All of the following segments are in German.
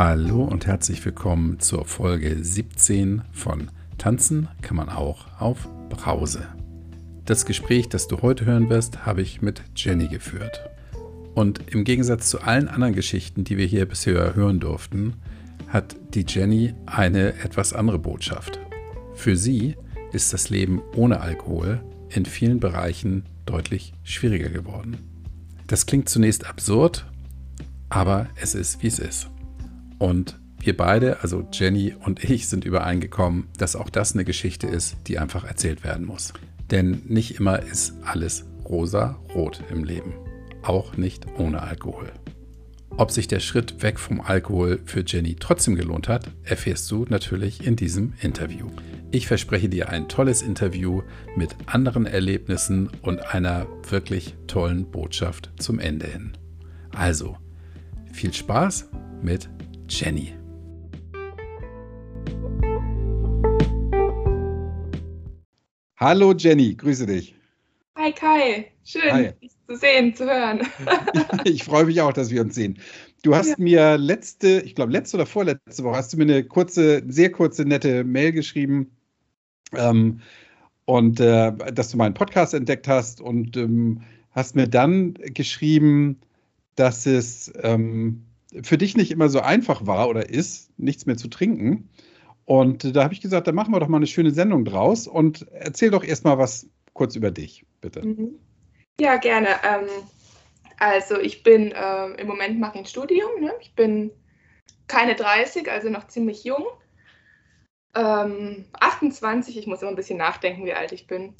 Hallo und herzlich willkommen zur Folge 17 von Tanzen kann man auch auf Brause. Das Gespräch, das du heute hören wirst, habe ich mit Jenny geführt. Und im Gegensatz zu allen anderen Geschichten, die wir hier bisher hören durften, hat die Jenny eine etwas andere Botschaft. Für sie ist das Leben ohne Alkohol in vielen Bereichen deutlich schwieriger geworden. Das klingt zunächst absurd, aber es ist, wie es ist. Und wir beide, also Jenny und ich, sind übereingekommen, dass auch das eine Geschichte ist, die einfach erzählt werden muss. Denn nicht immer ist alles rosa-rot im Leben. Auch nicht ohne Alkohol. Ob sich der Schritt weg vom Alkohol für Jenny trotzdem gelohnt hat, erfährst du natürlich in diesem Interview. Ich verspreche dir ein tolles Interview mit anderen Erlebnissen und einer wirklich tollen Botschaft zum Ende hin. Also, viel Spaß mit Jenny. Hallo Jenny, grüße dich. Hi Kai, schön Hi. dich zu sehen, zu hören. ich freue mich auch, dass wir uns sehen. Du hast ja. mir letzte, ich glaube letzte oder vorletzte Woche, hast du mir eine kurze, sehr kurze, nette Mail geschrieben ähm, und äh, dass du meinen Podcast entdeckt hast und ähm, hast mir dann geschrieben, dass es ähm, für dich nicht immer so einfach war oder ist, nichts mehr zu trinken. Und da habe ich gesagt, dann machen wir doch mal eine schöne Sendung draus und erzähl doch erstmal was kurz über dich, bitte. Mhm. Ja, gerne. Ähm, also ich bin äh, im Moment mache ich ein Studium. Ne? Ich bin keine 30, also noch ziemlich jung. Ähm, 28, ich muss immer ein bisschen nachdenken, wie alt ich bin.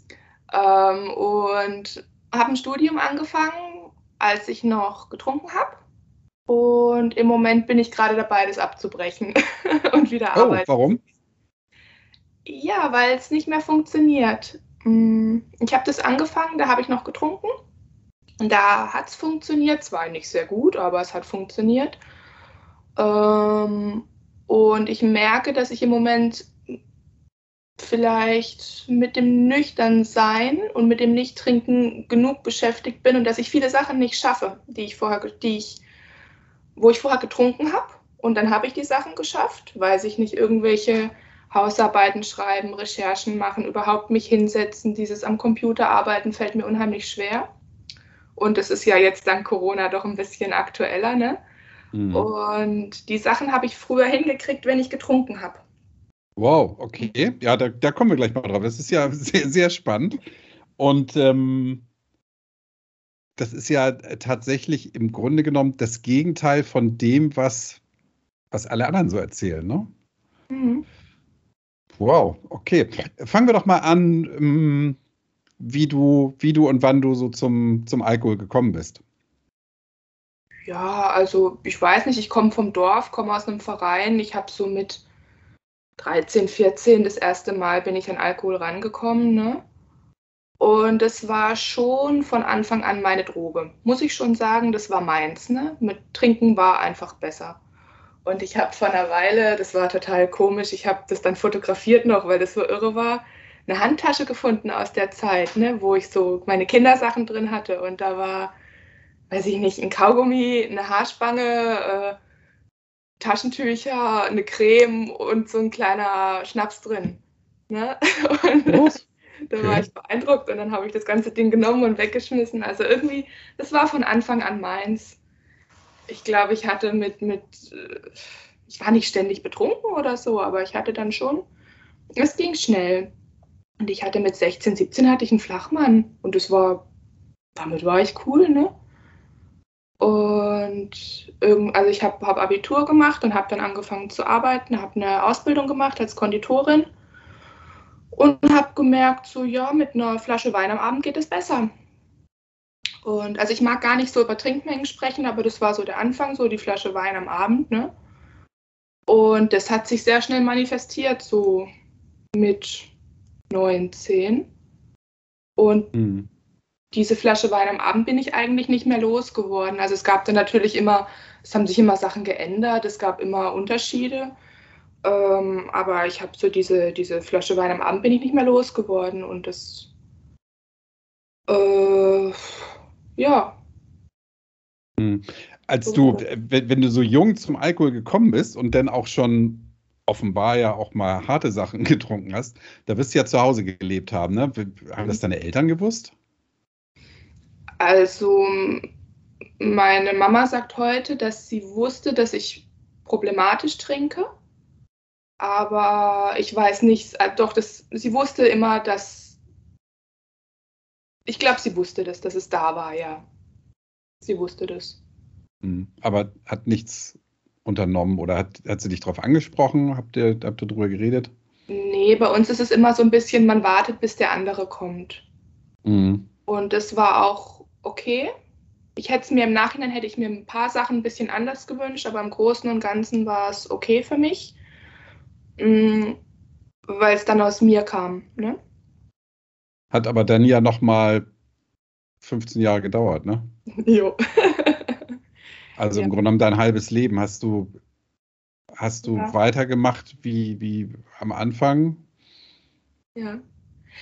Ähm, und habe ein Studium angefangen, als ich noch getrunken habe. Und im Moment bin ich gerade dabei, das abzubrechen und wieder oh, arbeiten. Warum? Ja, weil es nicht mehr funktioniert. Mm, ich habe das angefangen, da habe ich noch getrunken. Und da hat es funktioniert, zwar nicht sehr gut, aber es hat funktioniert. Ähm, und ich merke, dass ich im Moment vielleicht mit dem Nüchternsein und mit dem Nicht-Trinken genug beschäftigt bin und dass ich viele Sachen nicht schaffe, die ich vorher, die ich wo ich vorher getrunken habe. Und dann habe ich die Sachen geschafft, weil sich nicht irgendwelche Hausarbeiten schreiben, Recherchen machen, überhaupt mich hinsetzen. Dieses am Computer arbeiten fällt mir unheimlich schwer. Und es ist ja jetzt dank Corona doch ein bisschen aktueller. Ne? Mhm. Und die Sachen habe ich früher hingekriegt, wenn ich getrunken habe. Wow, okay. Ja, da, da, kommen wir gleich mal drauf. Das ist ja sehr, sehr spannend. Und ähm, das ist ja tatsächlich im Grunde genommen das Gegenteil von dem, was, was alle anderen so erzählen, ne? Mhm. Wow, okay. Fangen wir doch mal an, ähm, wie du, wie du und wann du so zum, zum Alkohol gekommen bist. Ja, also ich weiß nicht, ich komme vom Dorf, komme aus einem Verein. Ich habe so mit 13, 14 das erste Mal bin ich an Alkohol rangekommen, ne? Und es war schon von Anfang an meine Droge. Muss ich schon sagen, das war meins. Ne? Mit Trinken war einfach besser. Und ich habe vor einer Weile, das war total komisch, ich habe das dann fotografiert noch, weil das so irre war, eine Handtasche gefunden aus der Zeit, ne, wo ich so meine Kindersachen drin hatte. Und da war, weiß ich nicht, ein Kaugummi, eine Haarspange, äh, Taschentücher, eine Creme und so ein kleiner Schnaps drin. Ne? Und, da war ich beeindruckt und dann habe ich das ganze Ding genommen und weggeschmissen. Also irgendwie, das war von Anfang an meins. Ich glaube, ich hatte mit, mit, äh, ich war nicht ständig betrunken oder so, aber ich hatte dann schon, es ging schnell. Und ich hatte mit 16, 17 hatte ich einen Flachmann und das war, damit war ich cool, ne? Und also ich habe hab Abitur gemacht und habe dann angefangen zu arbeiten, habe eine Ausbildung gemacht als Konditorin und habe gemerkt, so ja, mit einer Flasche Wein am Abend geht es besser. Und also ich mag gar nicht so über Trinkmengen sprechen, aber das war so der Anfang, so die Flasche Wein am Abend, ne? Und das hat sich sehr schnell manifestiert, so mit 19. Und mhm. diese Flasche Wein am Abend bin ich eigentlich nicht mehr losgeworden. Also es gab dann natürlich immer, es haben sich immer Sachen geändert, es gab immer Unterschiede. Ähm, aber ich habe so diese, diese Flasche Wein am Abend bin ich nicht mehr losgeworden und das, äh, ja. Hm. als du, wenn du so jung zum Alkohol gekommen bist und dann auch schon offenbar ja auch mal harte Sachen getrunken hast, da wirst du ja zu Hause gelebt haben, ne? Haben das deine Eltern gewusst? Also, meine Mama sagt heute, dass sie wusste, dass ich problematisch trinke. Aber ich weiß nicht, äh, doch, das, sie wusste immer, dass. Ich glaube, sie wusste das, dass es da war, ja. Sie wusste das. Hm, aber hat nichts unternommen oder hat, hat sie dich darauf angesprochen? Habt ihr, habt ihr darüber geredet? Nee, bei uns ist es immer so ein bisschen, man wartet, bis der andere kommt. Mhm. Und das war auch okay. Ich hätte es mir im Nachhinein, hätte ich mir ein paar Sachen ein bisschen anders gewünscht, aber im Großen und Ganzen war es okay für mich, weil es dann aus mir kam. Ne? Hat aber dann ja nochmal 15 Jahre gedauert, ne? Jo. Also ja. im Grunde genommen dein halbes Leben hast du, hast du ja. weitergemacht wie, wie am Anfang? Ja.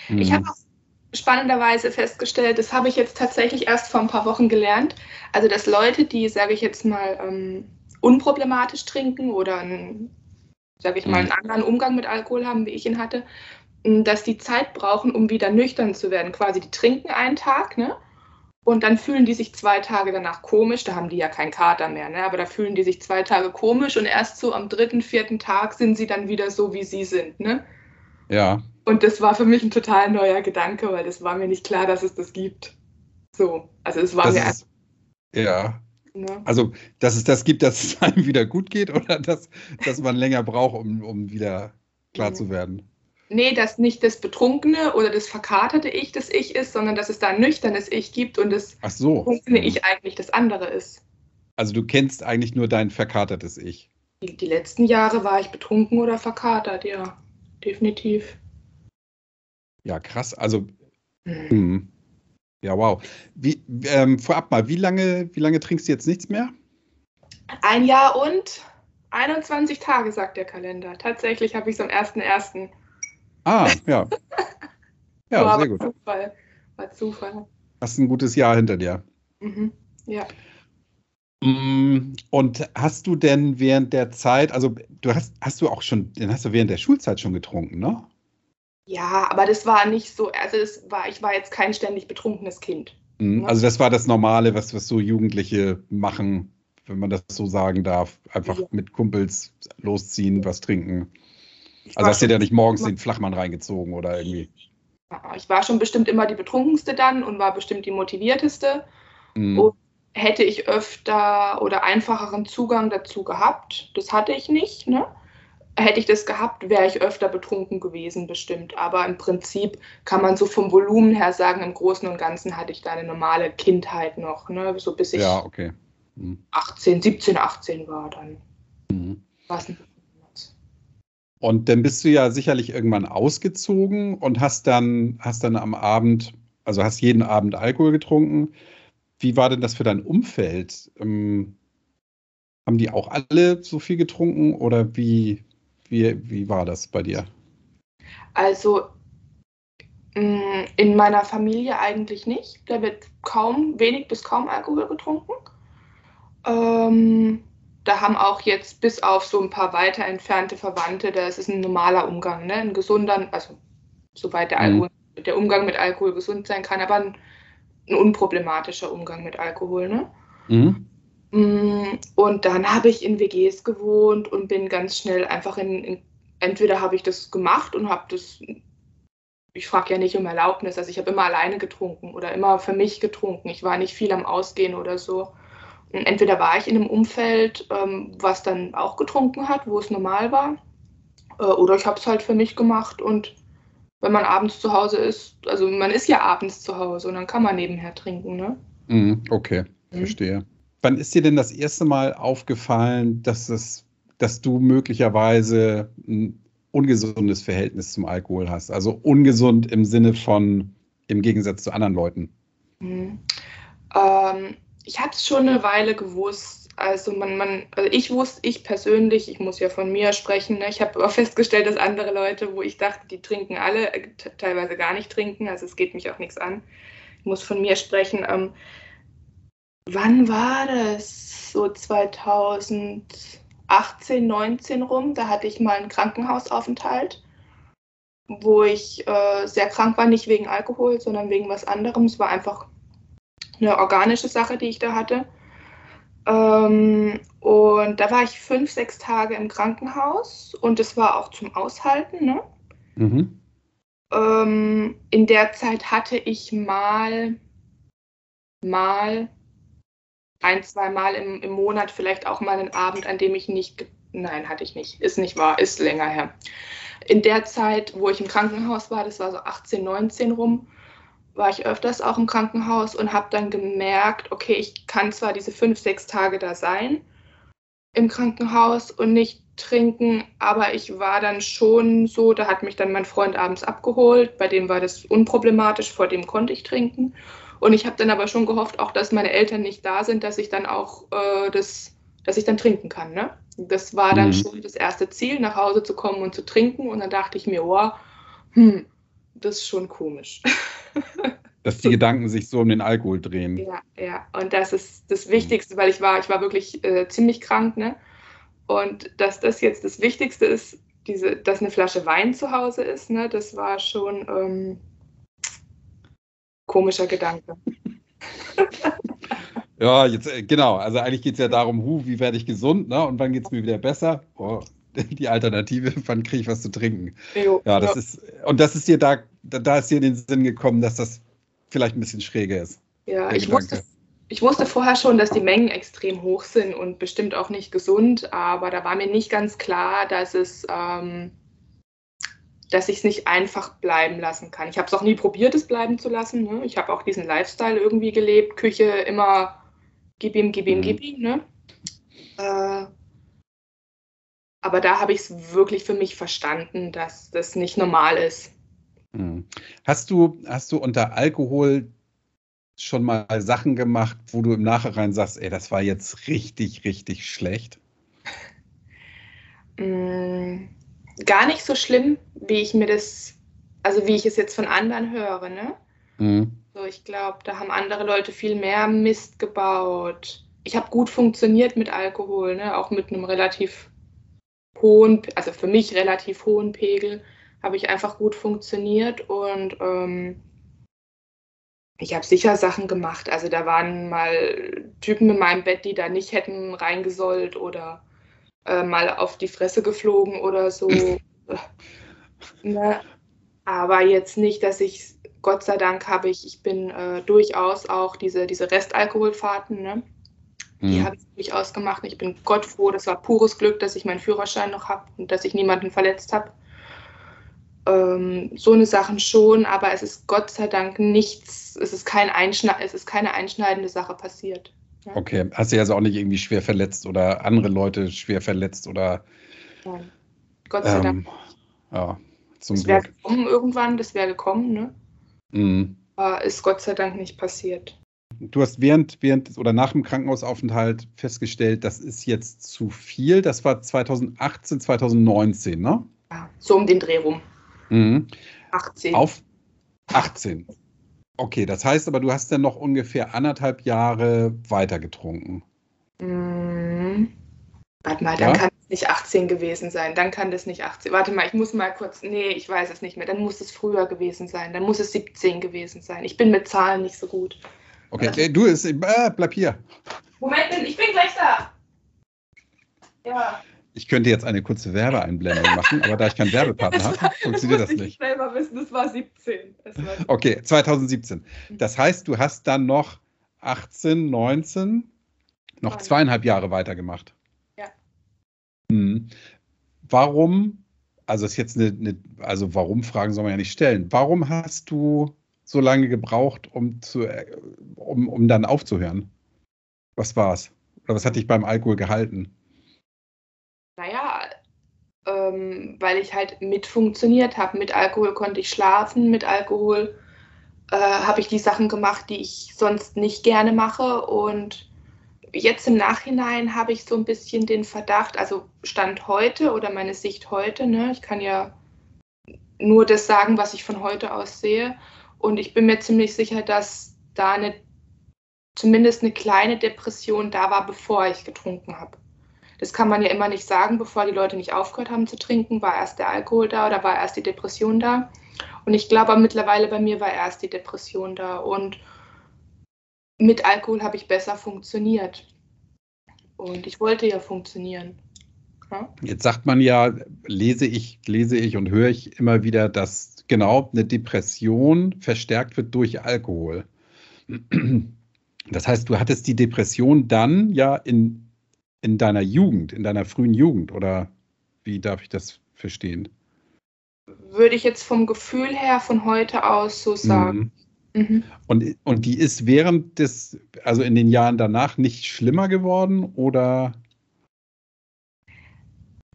Hm. Ich habe auch spannenderweise festgestellt, das habe ich jetzt tatsächlich erst vor ein paar Wochen gelernt, also dass Leute, die, sage ich jetzt mal, ähm, unproblematisch trinken oder einen, sage ich mal, einen hm. anderen Umgang mit Alkohol haben, wie ich ihn hatte, dass die Zeit brauchen, um wieder nüchtern zu werden. Quasi, die trinken einen Tag, ne? Und dann fühlen die sich zwei Tage danach komisch, da haben die ja keinen Kater mehr, ne? aber da fühlen die sich zwei Tage komisch und erst so am dritten, vierten Tag sind sie dann wieder so, wie sie sind. Ne? Ja. Und das war für mich ein total neuer Gedanke, weil das war mir nicht klar, dass es das gibt. So, also es war das mir ist, erst. Ja. Ne? Also, dass es das gibt, dass es einem wieder gut geht oder dass, dass man länger braucht, um, um wieder klar mhm. zu werden? nee, dass nicht das betrunkene oder das verkaterte Ich das Ich ist, sondern dass es da ein nüchternes Ich gibt und das so. betrunkene Ich eigentlich das andere ist. Also du kennst eigentlich nur dein verkatertes Ich. Die, die letzten Jahre war ich betrunken oder verkatert, ja, definitiv. Ja, krass. Also, hm. Ja, wow. Wie, ähm, vorab mal, wie lange, wie lange trinkst du jetzt nichts mehr? Ein Jahr und 21 Tage, sagt der Kalender. Tatsächlich habe ich es am 1.1. Ah, ja. Ja, war sehr gut. Zufall. War Zufall. Hast ein gutes Jahr hinter dir. Mhm. Ja. Mm, und hast du denn während der Zeit, also du hast, hast du auch schon, dann hast du während der Schulzeit schon getrunken, ne? Ja, aber das war nicht so, also das war, ich war jetzt kein ständig betrunkenes Kind. Mhm, ne? Also das war das Normale, was, was so Jugendliche machen, wenn man das so sagen darf. Einfach ja. mit Kumpels losziehen, was trinken. Also hast du dir nicht morgens den Flachmann reingezogen oder irgendwie? Ich war schon bestimmt immer die betrunkenste dann und war bestimmt die motivierteste. Mhm. Und hätte ich öfter oder einfacheren Zugang dazu gehabt, das hatte ich nicht, ne? Hätte ich das gehabt, wäre ich öfter betrunken gewesen, bestimmt. Aber im Prinzip kann man so vom Volumen her sagen, im Großen und Ganzen hatte ich da eine normale Kindheit noch, ne? So bis ich ja, okay. mhm. 18, 17, 18 war dann. Mhm. Was und dann bist du ja sicherlich irgendwann ausgezogen und hast dann, hast dann am Abend, also hast jeden Abend Alkohol getrunken. Wie war denn das für dein Umfeld? Ähm, haben die auch alle so viel getrunken oder wie, wie, wie war das bei dir? Also mm, in meiner Familie eigentlich nicht. Da wird kaum, wenig bis kaum Alkohol getrunken. Ähm, da haben auch jetzt bis auf so ein paar weiter entfernte Verwandte, da ist es ein normaler Umgang, ne? ein gesunder, also soweit der, Alkohol, mhm. der Umgang mit Alkohol gesund sein kann, aber ein, ein unproblematischer Umgang mit Alkohol. Ne? Mhm. Mm, und dann habe ich in WGs gewohnt und bin ganz schnell einfach in, in entweder habe ich das gemacht und habe das, ich frage ja nicht um Erlaubnis, also ich habe immer alleine getrunken oder immer für mich getrunken. Ich war nicht viel am Ausgehen oder so entweder war ich in einem Umfeld, ähm, was dann auch getrunken hat, wo es normal war, äh, oder ich habe es halt für mich gemacht und wenn man abends zu Hause ist, also man ist ja abends zu Hause und dann kann man nebenher trinken, ne? Mhm, okay, mhm. verstehe. Wann ist dir denn das erste Mal aufgefallen, dass es, dass du möglicherweise ein ungesundes Verhältnis zum Alkohol hast? Also ungesund im Sinne von im Gegensatz zu anderen Leuten. Mhm. Ähm, ich habe es schon eine Weile gewusst. Also man, man, also ich wusste, ich persönlich, ich muss ja von mir sprechen, ne? ich habe aber festgestellt, dass andere Leute, wo ich dachte, die trinken alle, äh, teilweise gar nicht trinken, also es geht mich auch nichts an. Ich muss von mir sprechen. Ähm, wann war das? So 2018, 19 rum. Da hatte ich mal einen Krankenhausaufenthalt, wo ich äh, sehr krank war, nicht wegen Alkohol, sondern wegen was anderem. Es war einfach eine organische Sache, die ich da hatte. Ähm, und da war ich fünf, sechs Tage im Krankenhaus und es war auch zum Aushalten. Ne? Mhm. Ähm, in der Zeit hatte ich mal, mal ein, zwei Mal im, im Monat vielleicht auch mal einen Abend, an dem ich nicht, nein, hatte ich nicht, ist nicht wahr, ist länger her. In der Zeit, wo ich im Krankenhaus war, das war so 18, 19 rum, war ich öfters auch im Krankenhaus und habe dann gemerkt, okay, ich kann zwar diese fünf, sechs Tage da sein im Krankenhaus und nicht trinken, aber ich war dann schon so, da hat mich dann mein Freund abends abgeholt, bei dem war das unproblematisch, vor dem konnte ich trinken. Und ich habe dann aber schon gehofft, auch dass meine Eltern nicht da sind, dass ich dann auch äh, das, dass ich dann trinken kann. Ne? Das war dann mhm. schon das erste Ziel, nach Hause zu kommen und zu trinken. Und dann dachte ich mir, oh, hm, das ist schon komisch. Dass die Gedanken sich so um den Alkohol drehen. Ja, ja. Und das ist das Wichtigste, weil ich war, ich war wirklich äh, ziemlich krank, ne? Und dass das jetzt das Wichtigste ist, diese, dass eine Flasche Wein zu Hause ist, ne, das war schon ähm, komischer Gedanke. ja, jetzt äh, genau. Also eigentlich geht es ja darum, hu, wie werde ich gesund, ne? Und wann geht es mir wieder besser? Oh, die Alternative, wann kriege ich was zu trinken? Jo, ja, das ja. ist, und das ist dir da, da ist dir in den Sinn gekommen, dass das vielleicht ein bisschen schräger ist. Ja, ich wusste, ich wusste vorher schon, dass die Mengen extrem hoch sind und bestimmt auch nicht gesund, aber da war mir nicht ganz klar, dass es, ähm, dass ich es nicht einfach bleiben lassen kann. Ich habe es auch nie probiert, es bleiben zu lassen. Ne? Ich habe auch diesen Lifestyle irgendwie gelebt, Küche immer gib ihm, gib ihm, mhm. gib ihm. Ne? Äh, aber da habe ich es wirklich für mich verstanden, dass das nicht normal ist. Mhm. Hast du, hast du unter Alkohol schon mal Sachen gemacht, wo du im Nachhinein sagst, ey, das war jetzt richtig, richtig schlecht? Mm, gar nicht so schlimm, wie ich mir das, also wie ich es jetzt von anderen höre, ne? Mhm. So, ich glaube, da haben andere Leute viel mehr Mist gebaut. Ich habe gut funktioniert mit Alkohol, ne? Auch mit einem relativ hohen, also für mich relativ hohen Pegel, habe ich einfach gut funktioniert und ähm, ich habe sicher Sachen gemacht. Also da waren mal Typen in meinem Bett, die da nicht hätten reingesollt oder äh, mal auf die Fresse geflogen oder so. ne? Aber jetzt nicht, dass ich, Gott sei Dank habe ich, ich bin äh, durchaus auch diese, diese Restalkoholfahrten, ne? Die mhm. habe ich durchaus gemacht. Ich bin Gott froh, das war pures Glück, dass ich meinen Führerschein noch habe und dass ich niemanden verletzt habe. Ähm, so eine Sachen schon, aber es ist Gott sei Dank nichts, es ist, kein Einschne es ist keine einschneidende Sache passiert. Okay, hast du also auch nicht irgendwie schwer verletzt oder andere Leute schwer verletzt oder. Nein. Gott sei ähm, Dank. Ja, zum das wäre gekommen irgendwann, das wäre gekommen, ne? Mhm. Aber ist Gott sei Dank nicht passiert. Du hast während, während oder nach dem Krankenhausaufenthalt festgestellt, das ist jetzt zu viel. Das war 2018, 2019, ne? Ja, so um den Dreh rum. Mhm. 18. Auf 18. Okay, das heißt aber, du hast dann noch ungefähr anderthalb Jahre weiter getrunken. Mhm. Warte mal, dann ja? kann es nicht 18 gewesen sein. Dann kann das nicht 18. Warte mal, ich muss mal kurz. Nee, ich weiß es nicht mehr. Dann muss es früher gewesen sein. Dann muss es 17 gewesen sein. Ich bin mit Zahlen nicht so gut. Okay, also, du ist, äh, bleib hier. Moment, ich bin gleich da. Ja. Ich könnte jetzt eine kurze Werbeeinblendung machen, aber da ich keinen Werbepartner habe, funktioniert das, das nicht. Ich selber wissen, das war 17. Das war Okay, 2017. Das heißt, du hast dann noch 18, 19, noch zweieinhalb Jahre weitergemacht. Ja. Hm. Warum, also ist jetzt eine, eine, also warum Fragen soll man ja nicht stellen. Warum hast du so lange gebraucht, um, zu, äh, um, um dann aufzuhören? Was war's? Oder was hat dich beim Alkohol gehalten? Ähm, weil ich halt mit funktioniert habe. Mit Alkohol konnte ich schlafen, mit Alkohol äh, habe ich die Sachen gemacht, die ich sonst nicht gerne mache. Und jetzt im Nachhinein habe ich so ein bisschen den Verdacht, also Stand heute oder meine Sicht heute, ne, ich kann ja nur das sagen, was ich von heute aus sehe. Und ich bin mir ziemlich sicher, dass da eine zumindest eine kleine Depression da war, bevor ich getrunken habe. Das kann man ja immer nicht sagen, bevor die Leute nicht aufgehört haben zu trinken, war erst der Alkohol da oder war erst die Depression da. Und ich glaube mittlerweile bei mir war erst die Depression da. Und mit Alkohol habe ich besser funktioniert. Und ich wollte ja funktionieren. Ja? Jetzt sagt man ja, lese ich, lese ich und höre ich immer wieder, dass genau eine Depression verstärkt wird durch Alkohol. Das heißt, du hattest die Depression dann ja in, in deiner Jugend, in deiner frühen Jugend, oder wie darf ich das verstehen? Würde ich jetzt vom Gefühl her von heute aus so sagen. Mhm. Mhm. Und, und die ist während des, also in den Jahren danach nicht schlimmer geworden oder?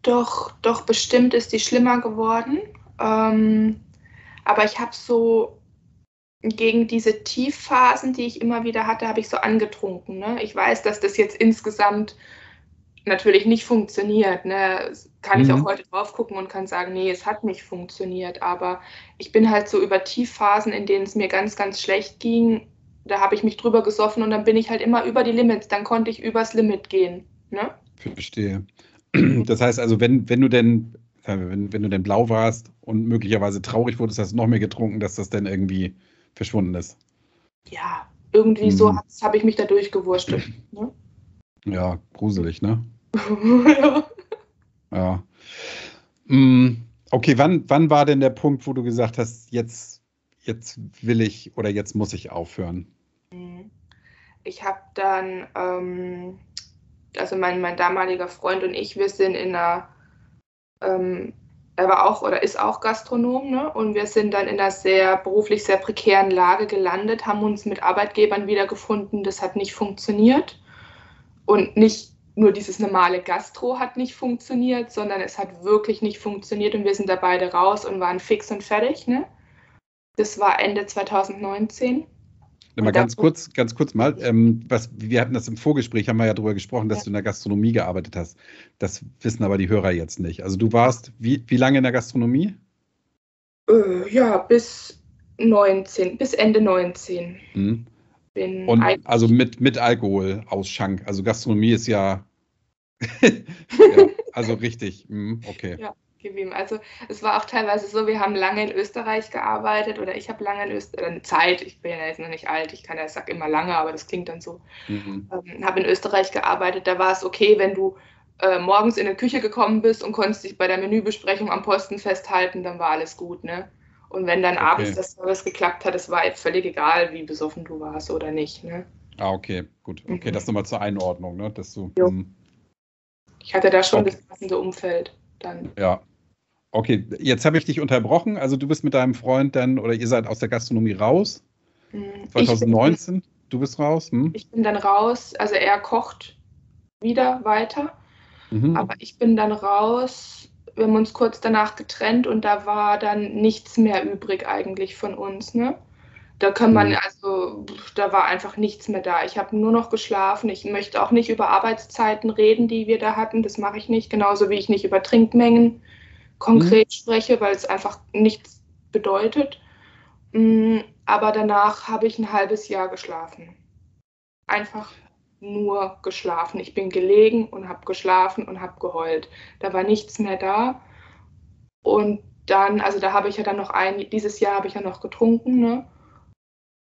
Doch, doch, bestimmt ist die schlimmer geworden. Ähm, aber ich habe so gegen diese Tiefphasen, die ich immer wieder hatte, habe ich so angetrunken. Ne? Ich weiß, dass das jetzt insgesamt natürlich nicht funktioniert. Ne? Kann mhm. ich auch mhm. heute drauf gucken und kann sagen, nee, es hat nicht funktioniert. Aber ich bin halt so über Tiefphasen, in denen es mir ganz, ganz schlecht ging, da habe ich mich drüber gesoffen und dann bin ich halt immer über die Limits. Dann konnte ich übers Limit gehen. Ne? Verstehe. Das heißt also, wenn, wenn du denn, wenn, wenn du denn blau warst und möglicherweise traurig wurdest, hast du noch mehr getrunken, dass das dann irgendwie verschwunden ist. Ja, irgendwie mhm. so habe ich mich da durchgewurschtelt. Ne? Ja, gruselig, ne? ja. ja. Mhm. Okay, wann, wann war denn der Punkt, wo du gesagt hast, jetzt, jetzt will ich oder jetzt muss ich aufhören? Mhm. Ich habe dann, ähm, also mein, mein damaliger Freund und ich, wir sind in einer ähm, er war auch oder ist auch Gastronom, ne? Und wir sind dann in einer sehr beruflich sehr prekären Lage gelandet, haben uns mit Arbeitgebern wiedergefunden. Das hat nicht funktioniert. Und nicht nur dieses normale Gastro hat nicht funktioniert, sondern es hat wirklich nicht funktioniert und wir sind da beide raus und waren fix und fertig. Ne? Das war Ende 2019. Mal ganz kurz, ganz kurz mal, ähm, was, wir hatten das im Vorgespräch, haben wir ja darüber gesprochen, dass ja. du in der Gastronomie gearbeitet hast. Das wissen aber die Hörer jetzt nicht. Also du warst wie, wie lange in der Gastronomie? Äh, ja, bis 19, bis Ende 19. Mhm. Und also mit, mit Alkohol aus Schank. Also Gastronomie ist ja, ja also richtig. Mhm, okay. Ja geblieben. Also es war auch teilweise so, wir haben lange in Österreich gearbeitet oder ich habe lange in Österreich, eine Zeit, ich bin ja jetzt noch nicht alt, ich kann ja, sag immer lange, aber das klingt dann so, mhm. ähm, habe in Österreich gearbeitet, da war es okay, wenn du äh, morgens in die Küche gekommen bist und konntest dich bei der Menübesprechung am Posten festhalten, dann war alles gut, ne? Und wenn dann okay. abends das Service geklappt hat, es war völlig egal, wie besoffen du warst oder nicht, ne? Ah, okay, gut. Okay, mhm. das nochmal zur Einordnung, ne? Dass du, hm. ich hatte da schon okay. das passende Umfeld dann. Ja, Okay, jetzt habe ich dich unterbrochen. Also du bist mit deinem Freund dann oder ihr seid aus der Gastronomie raus. 2019, bin, du bist raus. Hm? Ich bin dann raus. Also er kocht wieder weiter. Mhm. Aber ich bin dann raus. Wir haben uns kurz danach getrennt und da war dann nichts mehr übrig eigentlich von uns. Ne? Da kann man, mhm. also da war einfach nichts mehr da. Ich habe nur noch geschlafen. Ich möchte auch nicht über Arbeitszeiten reden, die wir da hatten. Das mache ich nicht. Genauso wie ich nicht über Trinkmengen konkret mhm. spreche, weil es einfach nichts bedeutet. Mm, aber danach habe ich ein halbes Jahr geschlafen. Einfach nur geschlafen. Ich bin gelegen und habe geschlafen und habe geheult. Da war nichts mehr da. Und dann, also da habe ich ja dann noch ein, dieses Jahr habe ich ja noch getrunken, ne?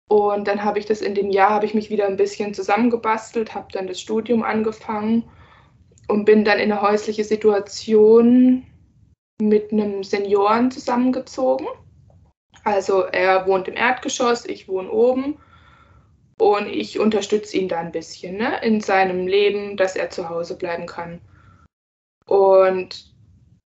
Und dann habe ich das in dem Jahr, habe ich mich wieder ein bisschen zusammengebastelt, habe dann das Studium angefangen und bin dann in eine häusliche Situation mit einem Senioren zusammengezogen. Also er wohnt im Erdgeschoss, ich wohne oben und ich unterstütze ihn da ein bisschen ne, in seinem Leben, dass er zu Hause bleiben kann. Und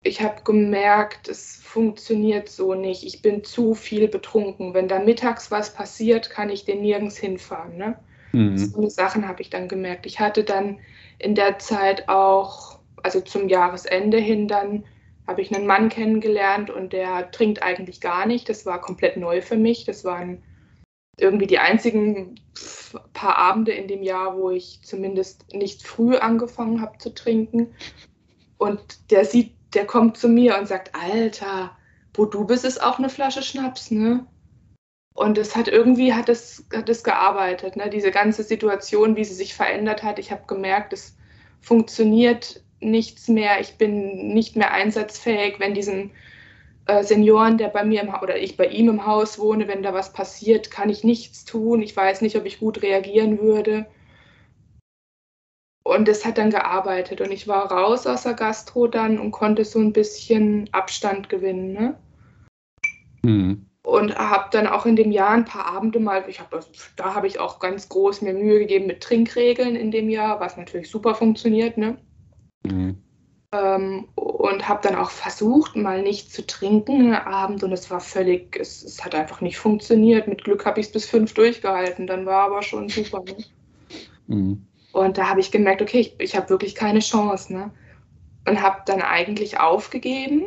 ich habe gemerkt, es funktioniert so nicht. Ich bin zu viel betrunken. Wenn da mittags was passiert, kann ich den nirgends hinfahren. Ne? Mhm. So eine Sachen habe ich dann gemerkt. Ich hatte dann in der Zeit auch, also zum Jahresende hin dann habe ich einen Mann kennengelernt und der trinkt eigentlich gar nicht. Das war komplett neu für mich. Das waren irgendwie die einzigen paar Abende in dem Jahr, wo ich zumindest nicht früh angefangen habe zu trinken. Und der sieht, der kommt zu mir und sagt, Alter, wo du bist, ist auch eine Flasche Schnaps, ne? Und es hat irgendwie hat es, hat es gearbeitet, ne? diese ganze Situation, wie sie sich verändert hat. Ich habe gemerkt, es funktioniert nichts mehr. Ich bin nicht mehr einsatzfähig, wenn diesen äh, Senioren, der bei mir im, oder ich bei ihm im Haus wohne, wenn da was passiert, kann ich nichts tun. Ich weiß nicht, ob ich gut reagieren würde. Und es hat dann gearbeitet und ich war raus aus der Gastro dann und konnte so ein bisschen Abstand gewinnen. Ne? Mhm und habe dann auch in dem Jahr ein paar Abende mal, ich hab, da habe ich auch ganz groß mir Mühe gegeben mit Trinkregeln in dem Jahr, was natürlich super funktioniert, ne? Mhm. Ähm, und habe dann auch versucht, mal nicht zu trinken Abend und es war völlig, es, es hat einfach nicht funktioniert. Mit Glück habe ich es bis fünf durchgehalten, dann war aber schon super. Ne? Mhm. Und da habe ich gemerkt, okay, ich, ich habe wirklich keine Chance. Ne? Und habe dann eigentlich aufgegeben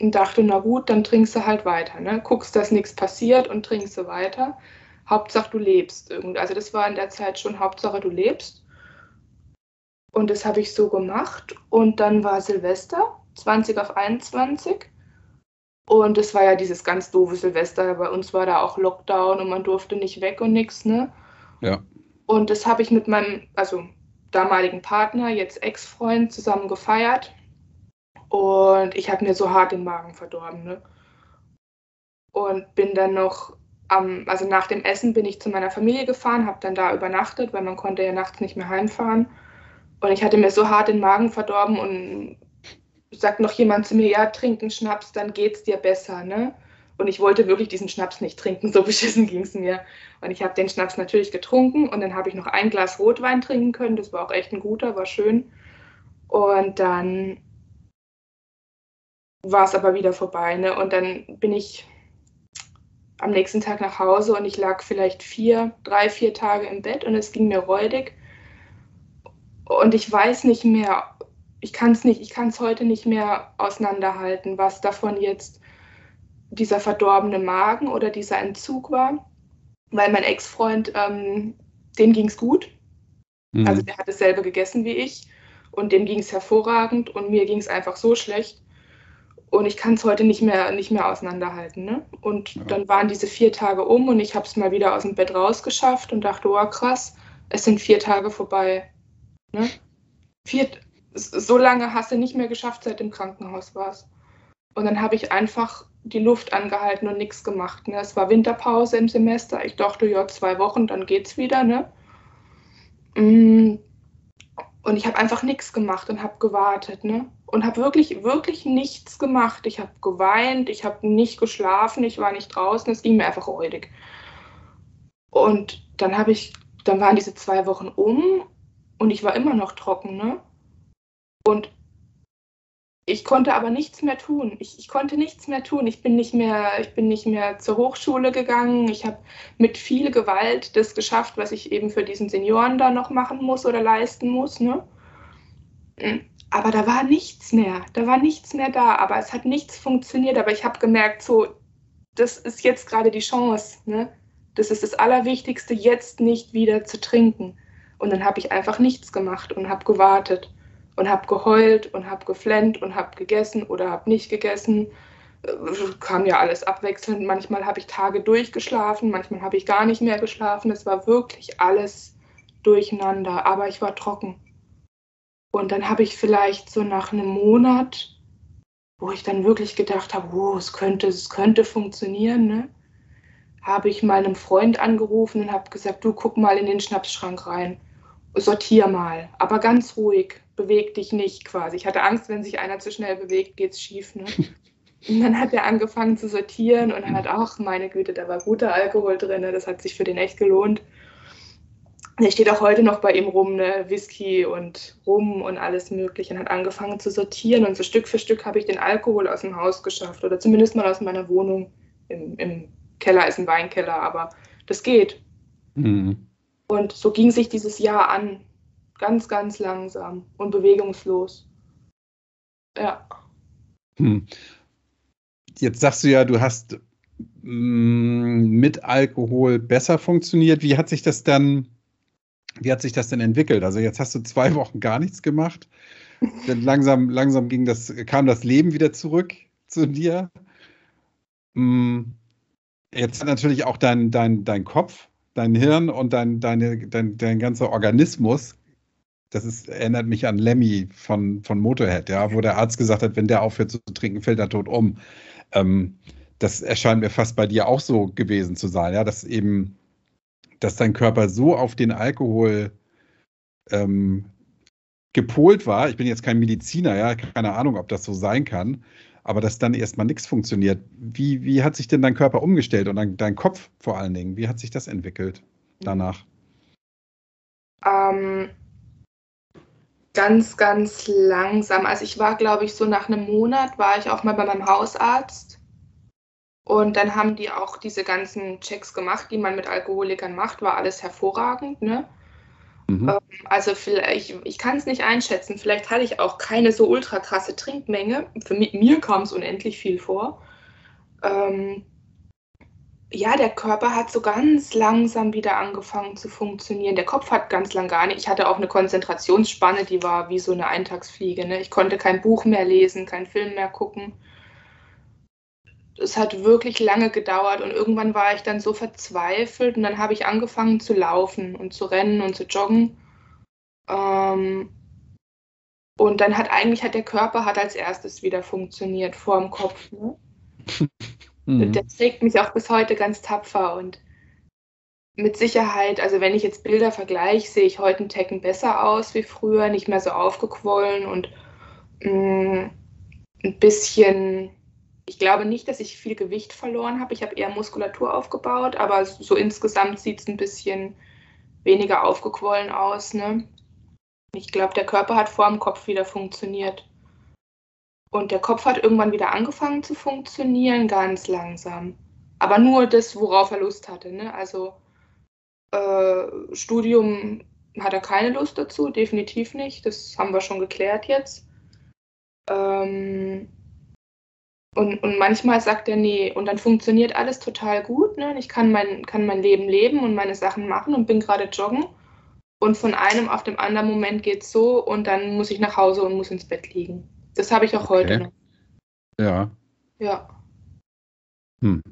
und dachte, na gut, dann trinkst du halt weiter. Ne? Guckst, dass nichts passiert und trinkst du weiter. Hauptsache, du lebst. Also das war in der Zeit schon Hauptsache, du lebst. Und das habe ich so gemacht. Und dann war Silvester, 20 auf 21. Und es war ja dieses ganz doofe Silvester. Bei uns war da auch Lockdown und man durfte nicht weg und nichts, ne? Ja. Und das habe ich mit meinem, also damaligen Partner, jetzt Ex-Freund, zusammen gefeiert. Und ich habe mir so hart den Magen verdorben. Ne? Und bin dann noch am, also nach dem Essen bin ich zu meiner Familie gefahren, habe dann da übernachtet, weil man konnte ja nachts nicht mehr heimfahren. Und ich hatte mir so hart den Magen verdorben und sagt noch jemand zu mir, ja, trinken Schnaps, dann geht's dir besser, ne? Und ich wollte wirklich diesen Schnaps nicht trinken, so beschissen ging es mir. Und ich habe den Schnaps natürlich getrunken und dann habe ich noch ein Glas Rotwein trinken können. Das war auch echt ein guter, war schön. Und dann war es aber wieder vorbei. Ne? Und dann bin ich am nächsten Tag nach Hause und ich lag vielleicht vier, drei, vier Tage im Bett und es ging mir räudig. Und ich weiß nicht mehr, ich kann es nicht, ich kann es heute nicht mehr auseinanderhalten, was davon jetzt dieser verdorbene Magen oder dieser Entzug war. Weil mein Ex-Freund, ähm, dem ging es gut. Mhm. Also der hat dasselbe gegessen wie ich und dem ging es hervorragend und mir ging es einfach so schlecht. Und ich kann es heute nicht mehr, nicht mehr auseinanderhalten. Ne? Und ja. dann waren diese vier Tage um und ich habe es mal wieder aus dem Bett rausgeschafft und dachte, oh krass, es sind vier Tage vorbei. Ne? Vier, so lange hast du nicht mehr geschafft, seit im Krankenhaus warst. Und dann habe ich einfach die Luft angehalten und nichts gemacht. Ne? Es war Winterpause im Semester. Ich dachte, ja, zwei Wochen, dann geht's wieder. Ne? Mm. Und ich habe einfach nichts gemacht und habe gewartet. Ne? und habe wirklich, wirklich nichts gemacht. Ich habe geweint, ich habe nicht geschlafen, ich war nicht draußen, es ging mir einfach räudig. Und dann habe ich, dann waren diese zwei Wochen um und ich war immer noch trocken, ne? Und ich konnte aber nichts mehr tun. Ich, ich, konnte nichts mehr tun. Ich bin nicht mehr, ich bin nicht mehr zur Hochschule gegangen. Ich habe mit viel Gewalt das geschafft, was ich eben für diesen Senioren da noch machen muss oder leisten muss. Ne? aber da war nichts mehr. Da war nichts mehr da, aber es hat nichts funktioniert. Aber ich habe gemerkt, so, das ist jetzt gerade die Chance. Ne? Das ist das Allerwichtigste, jetzt nicht wieder zu trinken. Und dann habe ich einfach nichts gemacht und habe gewartet und habe geheult und habe geflennt und habe gegessen oder habe nicht gegessen. Äh, kam ja alles abwechselnd. Manchmal habe ich Tage durchgeschlafen, manchmal habe ich gar nicht mehr geschlafen. Es war wirklich alles durcheinander, aber ich war trocken. Und dann habe ich vielleicht so nach einem Monat, wo ich dann wirklich gedacht habe, oh, es könnte, es könnte funktionieren, ne? habe ich mal einem Freund angerufen und habe gesagt, du guck mal in den Schnapsschrank rein, sortier mal, aber ganz ruhig, beweg dich nicht quasi. Ich hatte Angst, wenn sich einer zu schnell bewegt, geht's schief. Ne? Und dann hat er angefangen zu sortieren und hat, ach meine Güte, da war guter Alkohol drin, ne? das hat sich für den echt gelohnt. Der steht auch heute noch bei ihm rum, ne? Whisky und Rum und alles Mögliche und hat angefangen zu sortieren. Und so Stück für Stück habe ich den Alkohol aus dem Haus geschafft oder zumindest mal aus meiner Wohnung. Im, im Keller ist ein Weinkeller, aber das geht. Mhm. Und so ging sich dieses Jahr an. Ganz, ganz langsam und bewegungslos. Ja. Hm. Jetzt sagst du ja, du hast mm, mit Alkohol besser funktioniert. Wie hat sich das dann wie hat sich das denn entwickelt? Also jetzt hast du zwei Wochen gar nichts gemacht. Dann langsam, langsam ging das, kam das Leben wieder zurück zu dir. Hm, Jetzt natürlich auch dein, dein, dein Kopf, dein Hirn und dein, deine, dein, dein ganzer Organismus, das ist, erinnert mich an Lemmy von, von Motorhead, ja, wo der Arzt gesagt hat, wenn der aufhört zu trinken, fällt er tot um. Ähm, das erscheint mir fast bei dir auch so gewesen zu sein, ja, dass eben, dass dein Körper so auf den Alkohol ähm, gepolt war. Ich bin jetzt kein Mediziner, ja, keine Ahnung, ob das so sein kann, aber dass dann erstmal nichts funktioniert. Wie, wie hat sich denn dein Körper umgestellt und dein, dein Kopf vor allen Dingen? Wie hat sich das entwickelt danach? Ähm, ganz, ganz langsam. Also ich war, glaube ich, so nach einem Monat war ich auch mal bei meinem Hausarzt. Und dann haben die auch diese ganzen Checks gemacht, die man mit Alkoholikern macht, war alles hervorragend. Ne? Mhm. Ähm, also vielleicht, ich kann es nicht einschätzen, vielleicht hatte ich auch keine so ultra krasse Trinkmenge. Für mich, mir kam es unendlich viel vor. Ähm, ja, der Körper hat so ganz langsam wieder angefangen zu funktionieren. Der Kopf hat ganz lang gar nicht. Ich hatte auch eine Konzentrationsspanne, die war wie so eine Eintagsfliege. Ne? Ich konnte kein Buch mehr lesen, keinen Film mehr gucken es hat wirklich lange gedauert und irgendwann war ich dann so verzweifelt und dann habe ich angefangen zu laufen und zu rennen und zu joggen. Ähm, und dann hat eigentlich hat der Körper hat als erstes wieder funktioniert vor dem Kopf. Ne? mhm. Der trägt mich auch bis heute ganz tapfer und mit Sicherheit, also wenn ich jetzt Bilder vergleiche, sehe ich heute einen Tecken besser aus wie früher, nicht mehr so aufgequollen und mh, mm, ein bisschen ich glaube nicht, dass ich viel Gewicht verloren habe. Ich habe eher Muskulatur aufgebaut, aber so insgesamt sieht es ein bisschen weniger aufgequollen aus. Ne? Ich glaube, der Körper hat vor dem Kopf wieder funktioniert. Und der Kopf hat irgendwann wieder angefangen zu funktionieren, ganz langsam. Aber nur das, worauf er Lust hatte. Ne? Also äh, Studium hat er keine Lust dazu, definitiv nicht. Das haben wir schon geklärt jetzt. Ähm, und, und manchmal sagt er, nee, und dann funktioniert alles total gut. Ne? Ich kann mein, kann mein Leben leben und meine Sachen machen und bin gerade joggen. Und von einem auf dem anderen Moment geht es so und dann muss ich nach Hause und muss ins Bett liegen. Das habe ich auch okay. heute noch. Ja. Ja. Hm.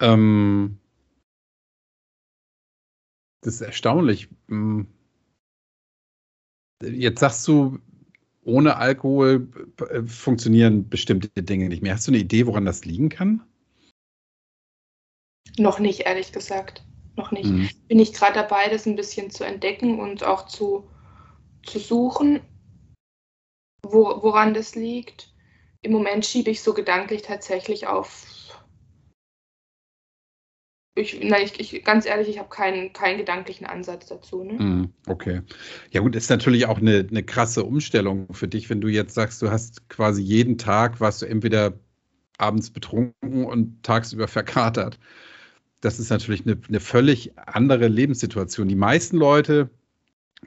Ähm, das ist erstaunlich. Hm. Jetzt sagst du, ohne Alkohol äh, funktionieren bestimmte Dinge nicht mehr. Hast du eine Idee, woran das liegen kann? Noch nicht, ehrlich gesagt. Noch nicht. Mhm. Bin ich gerade dabei, das ein bisschen zu entdecken und auch zu, zu suchen, wo, woran das liegt. Im Moment schiebe ich so gedanklich tatsächlich auf ich, nein, ich, ich, ganz ehrlich, ich habe keinen, keinen gedanklichen Ansatz dazu. Ne? Mm, okay. Ja gut, ist natürlich auch eine, eine krasse Umstellung für dich, wenn du jetzt sagst, du hast quasi jeden Tag, warst du entweder abends betrunken und tagsüber verkatert. Das ist natürlich eine, eine völlig andere Lebenssituation. Die meisten Leute,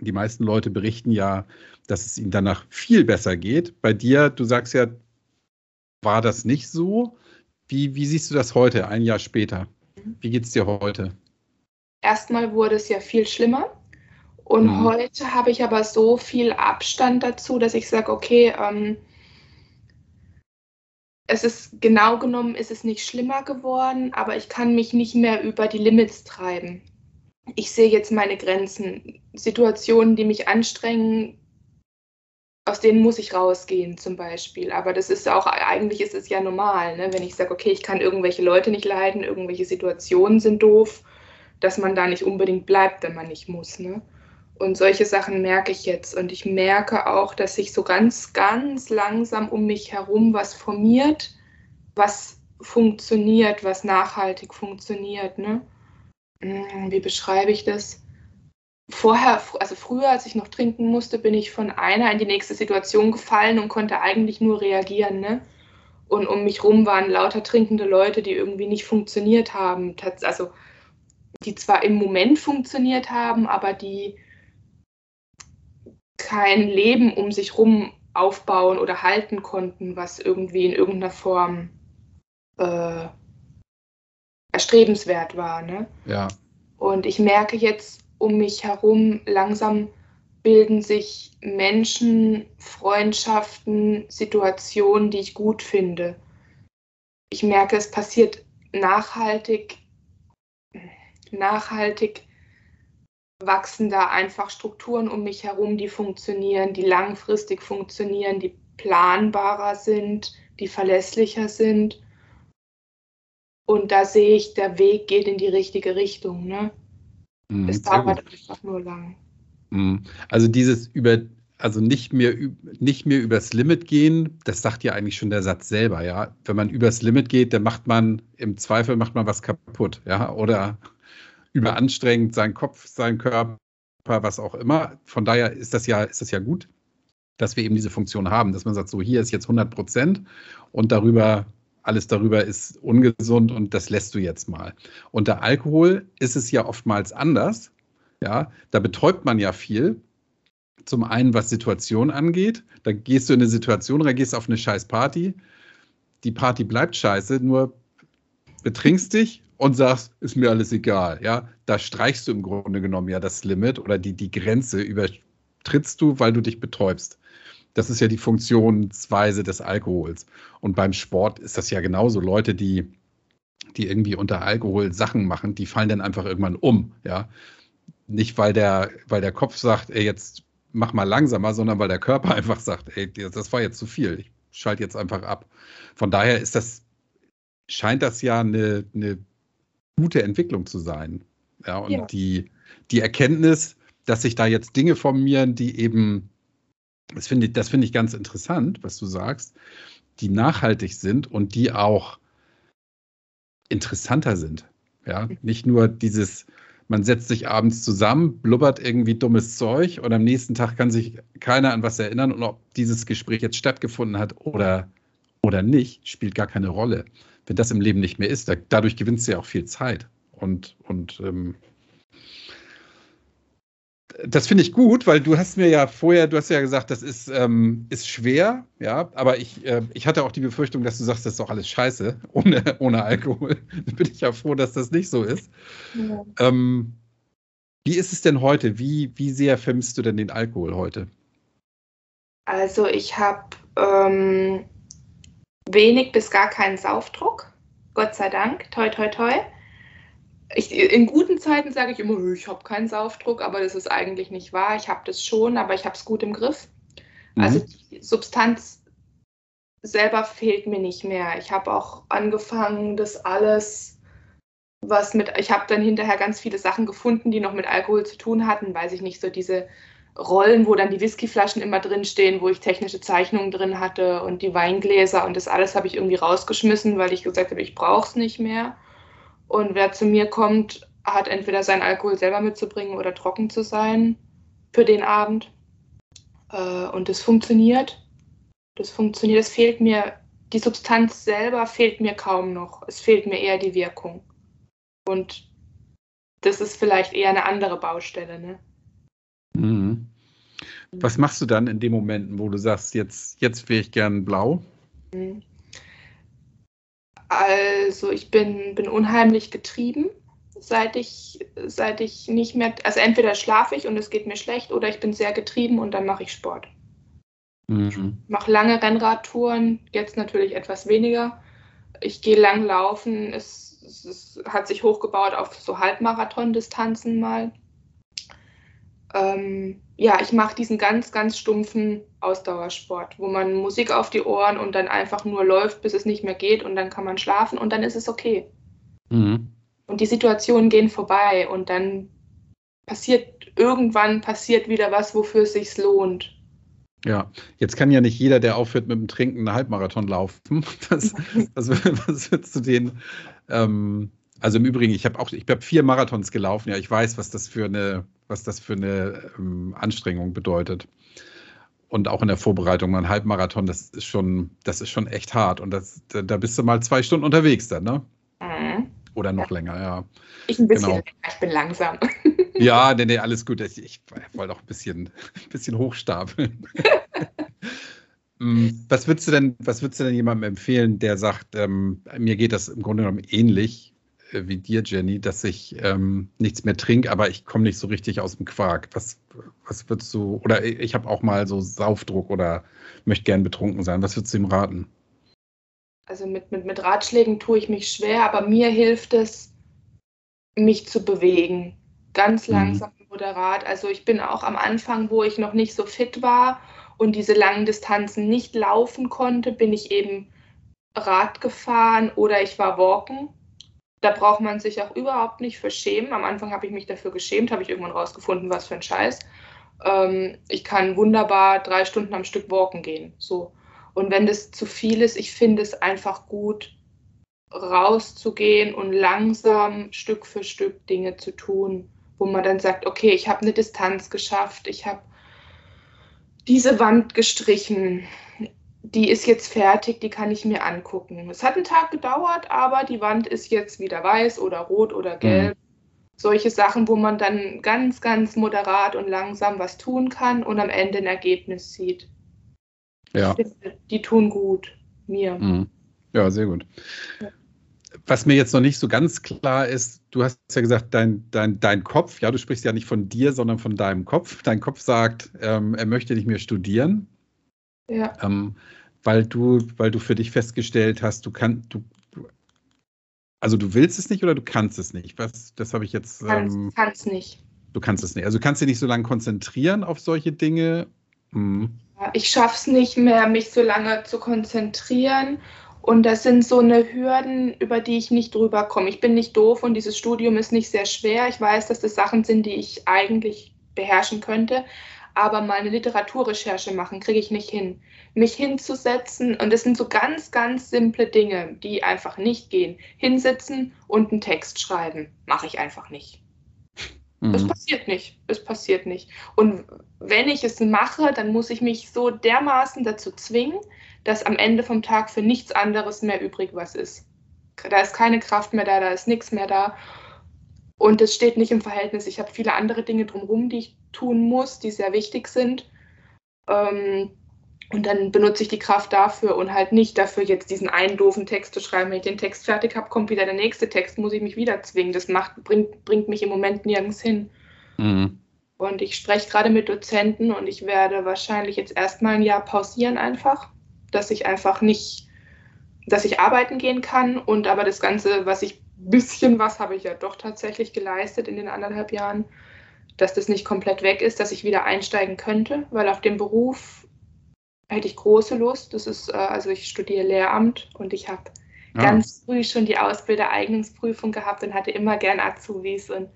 die meisten Leute berichten ja, dass es ihnen danach viel besser geht. Bei dir, du sagst ja, war das nicht so. Wie, wie siehst du das heute, ein Jahr später? Wie geht es dir heute? Erstmal wurde es ja viel schlimmer. Und mhm. heute habe ich aber so viel Abstand dazu, dass ich sage, okay, ähm, es ist genau genommen, ist es nicht schlimmer geworden, aber ich kann mich nicht mehr über die Limits treiben. Ich sehe jetzt meine Grenzen. Situationen, die mich anstrengen, aus denen muss ich rausgehen zum Beispiel. Aber das ist auch, eigentlich ist es ja normal, ne? wenn ich sage, okay, ich kann irgendwelche Leute nicht leiden, irgendwelche Situationen sind doof, dass man da nicht unbedingt bleibt, wenn man nicht muss. Ne? Und solche Sachen merke ich jetzt. Und ich merke auch, dass sich so ganz, ganz langsam um mich herum was formiert, was funktioniert, was nachhaltig funktioniert. Ne? Hm, wie beschreibe ich das? Vorher, also früher, als ich noch trinken musste, bin ich von einer in die nächste Situation gefallen und konnte eigentlich nur reagieren. Ne? Und um mich rum waren lauter trinkende Leute, die irgendwie nicht funktioniert haben. Also die zwar im Moment funktioniert haben, aber die kein Leben um sich rum aufbauen oder halten konnten, was irgendwie in irgendeiner Form äh, erstrebenswert war. Ne? Ja. Und ich merke jetzt, um mich herum langsam bilden sich Menschen, Freundschaften, Situationen, die ich gut finde. Ich merke, es passiert nachhaltig, nachhaltig wachsen da einfach Strukturen um mich herum, die funktionieren, die langfristig funktionieren, die planbarer sind, die verlässlicher sind. Und da sehe ich, der Weg geht in die richtige Richtung. Ne? Mhm, es dauert einfach nur lang. Mhm. Also dieses über, also nicht mehr, nicht mehr übers Limit gehen, das sagt ja eigentlich schon der Satz selber, ja. Wenn man übers Limit geht, dann macht man im Zweifel macht man was kaputt, ja, oder überanstrengend seinen Kopf, seinen Körper, was auch immer. Von daher ist das ja, ist das ja gut, dass wir eben diese Funktion haben, dass man sagt, so hier ist jetzt 100 Prozent und darüber, alles darüber ist ungesund und das lässt du jetzt mal. Unter Alkohol ist es ja oftmals anders. Ja, da betäubt man ja viel. Zum einen, was Situation angeht. Da gehst du in eine Situation rein, gehst auf eine scheiß Party. Die Party bleibt scheiße, nur betrinkst dich und sagst, ist mir alles egal. Ja, da streichst du im Grunde genommen ja das Limit oder die, die Grenze übertrittst du, weil du dich betäubst. Das ist ja die Funktionsweise des Alkohols. Und beim Sport ist das ja genauso. Leute, die, die irgendwie unter Alkohol Sachen machen, die fallen dann einfach irgendwann um. Ja, nicht weil der, weil der Kopf sagt, ey, jetzt mach mal langsamer, sondern weil der Körper einfach sagt, ey, das war jetzt zu viel. Ich schalte jetzt einfach ab. Von daher ist das, scheint das ja eine, eine gute Entwicklung zu sein. Ja, und ja. Die, die Erkenntnis, dass sich da jetzt Dinge formieren, die eben, das finde ich, das ich ganz interessant, was du sagst, die nachhaltig sind und die auch interessanter sind. Ja, nicht nur dieses, man setzt sich abends zusammen, blubbert irgendwie dummes Zeug und am nächsten Tag kann sich keiner an was erinnern und ob dieses Gespräch jetzt stattgefunden hat oder, oder nicht, spielt gar keine Rolle wenn das im Leben nicht mehr ist, da, dadurch gewinnst du ja auch viel Zeit. Und, und ähm, das finde ich gut, weil du hast mir ja vorher, du hast ja gesagt, das ist, ähm, ist schwer, ja, aber ich, äh, ich hatte auch die Befürchtung, dass du sagst, das ist doch alles scheiße ohne, ohne Alkohol. da bin ich ja froh, dass das nicht so ist. Ja. Ähm, wie ist es denn heute? Wie, wie sehr vermisst du denn den Alkohol heute? Also ich habe ähm, wenig bis gar keinen Saufdruck. Gott sei Dank. Toi, toi, toi. Ich, in guten Zeiten sage ich immer, ich habe keinen Saufdruck, aber das ist eigentlich nicht wahr. Ich habe das schon, aber ich habe es gut im Griff. Mhm. Also die Substanz selber fehlt mir nicht mehr. Ich habe auch angefangen, das alles, was mit, ich habe dann hinterher ganz viele Sachen gefunden, die noch mit Alkohol zu tun hatten, weiß ich nicht, so diese Rollen, wo dann die Whiskyflaschen immer drin stehen, wo ich technische Zeichnungen drin hatte und die Weingläser und das alles habe ich irgendwie rausgeschmissen, weil ich gesagt habe, ich brauche es nicht mehr. Und wer zu mir kommt, hat entweder seinen Alkohol selber mitzubringen oder trocken zu sein für den Abend. Äh, und das funktioniert. Das funktioniert. Es fehlt mir, die Substanz selber fehlt mir kaum noch. Es fehlt mir eher die Wirkung. Und das ist vielleicht eher eine andere Baustelle. Ne? Mhm. Was machst du dann in den Momenten, wo du sagst, jetzt, jetzt wäre ich gern blau? Mhm. Also ich bin, bin unheimlich getrieben, seit ich, seit ich nicht mehr, also entweder schlafe ich und es geht mir schlecht oder ich bin sehr getrieben und dann mache ich Sport. Mhm. Ich mache lange Rennradtouren, jetzt natürlich etwas weniger. Ich gehe lang laufen, es, es, es hat sich hochgebaut auf so Halbmarathon-Distanzen mal ähm, ja, ich mache diesen ganz, ganz stumpfen Ausdauersport, wo man Musik auf die Ohren und dann einfach nur läuft, bis es nicht mehr geht und dann kann man schlafen und dann ist es okay. Mhm. Und die Situationen gehen vorbei und dann passiert irgendwann passiert wieder was, wofür es sich lohnt. Ja, jetzt kann ja nicht jeder, der aufhört mit dem Trinken, einen Halbmarathon laufen. Was, was, was würdest du den ähm, also im Übrigen, ich habe auch, ich habe vier Marathons gelaufen. Ja, ich weiß, was das für eine, was das für eine ähm, Anstrengung bedeutet. Und auch in der Vorbereitung, ein Halbmarathon, das ist schon, das ist schon echt hart. Und das, da, da bist du mal zwei Stunden unterwegs dann, ne? Mhm. Oder noch ja. länger, ja. Ich ein bisschen genau. ich bin langsam. Ja, nee, nee, alles gut. Ich, ich wollte auch ein bisschen, ein bisschen hochstapeln. Mm, was würdest du denn, was würdest du denn jemandem empfehlen, der sagt, ähm, mir geht das im Grunde genommen ähnlich? Wie dir, Jenny, dass ich ähm, nichts mehr trinke, aber ich komme nicht so richtig aus dem Quark. Was, was würdest du, oder ich habe auch mal so Saufdruck oder möchte gern betrunken sein. Was würdest du ihm raten? Also mit, mit, mit Ratschlägen tue ich mich schwer, aber mir hilft es, mich zu bewegen. Ganz mhm. langsam, mhm. moderat. Also ich bin auch am Anfang, wo ich noch nicht so fit war und diese langen Distanzen nicht laufen konnte, bin ich eben Rad gefahren oder ich war walken. Da braucht man sich auch überhaupt nicht für schämen. Am Anfang habe ich mich dafür geschämt, habe ich irgendwann rausgefunden, was für ein Scheiß. Ähm, ich kann wunderbar drei Stunden am Stück walken gehen. So. Und wenn das zu viel ist, ich finde es einfach gut, rauszugehen und langsam Stück für Stück Dinge zu tun, wo man dann sagt, okay, ich habe eine Distanz geschafft, ich habe diese Wand gestrichen, die ist jetzt fertig, die kann ich mir angucken. Es hat einen Tag gedauert, aber die Wand ist jetzt wieder weiß oder rot oder mhm. gelb. Mhm. Solche Sachen, wo man dann ganz, ganz moderat und langsam was tun kann und am Ende ein Ergebnis sieht. Ja. Finde, die tun gut, mir. Mhm. Ja, sehr gut. Ja. Was mir jetzt noch nicht so ganz klar ist, du hast ja gesagt, dein, dein, dein Kopf, ja, du sprichst ja nicht von dir, sondern von deinem Kopf. Dein Kopf sagt, ähm, er möchte nicht mehr studieren. Ja. Ähm, weil du, weil du für dich festgestellt hast, du kannst, du, also du willst es nicht oder du kannst es nicht? Was, das habe ich jetzt. Ähm, kannst nicht. Du kannst es nicht. Also du kannst dich nicht so lange konzentrieren auf solche Dinge. Hm. Ich schaffe es nicht mehr, mich so lange zu konzentrieren. Und das sind so eine Hürden, über die ich nicht drüber komme. Ich bin nicht doof und dieses Studium ist nicht sehr schwer. Ich weiß, dass das Sachen sind, die ich eigentlich beherrschen könnte aber mal eine Literaturrecherche machen, kriege ich nicht hin. Mich hinzusetzen, und das sind so ganz, ganz simple Dinge, die einfach nicht gehen. Hinsitzen und einen Text schreiben, mache ich einfach nicht. Mhm. Es passiert nicht. Es passiert nicht. Und wenn ich es mache, dann muss ich mich so dermaßen dazu zwingen, dass am Ende vom Tag für nichts anderes mehr übrig was ist. Da ist keine Kraft mehr da, da ist nichts mehr da. Und es steht nicht im Verhältnis. Ich habe viele andere Dinge drumherum, die ich tun muss, die sehr wichtig sind. Ähm, und dann benutze ich die Kraft dafür und halt nicht dafür, jetzt diesen einen doofen Text zu schreiben. Wenn ich den Text fertig habe, kommt wieder der nächste Text, muss ich mich wieder zwingen. Das macht, bringt, bringt mich im Moment nirgends hin. Mhm. Und ich spreche gerade mit Dozenten und ich werde wahrscheinlich jetzt erstmal ein Jahr pausieren einfach, dass ich einfach nicht, dass ich arbeiten gehen kann und aber das Ganze, was ich bisschen was habe ich ja doch tatsächlich geleistet in den anderthalb Jahren, dass das nicht komplett weg ist, dass ich wieder einsteigen könnte, weil auf dem Beruf hätte ich große Lust. Das ist, äh, also ich studiere Lehramt und ich habe ja. ganz früh schon die Ausbildereignungsprüfung gehabt und hatte immer gern Azubis und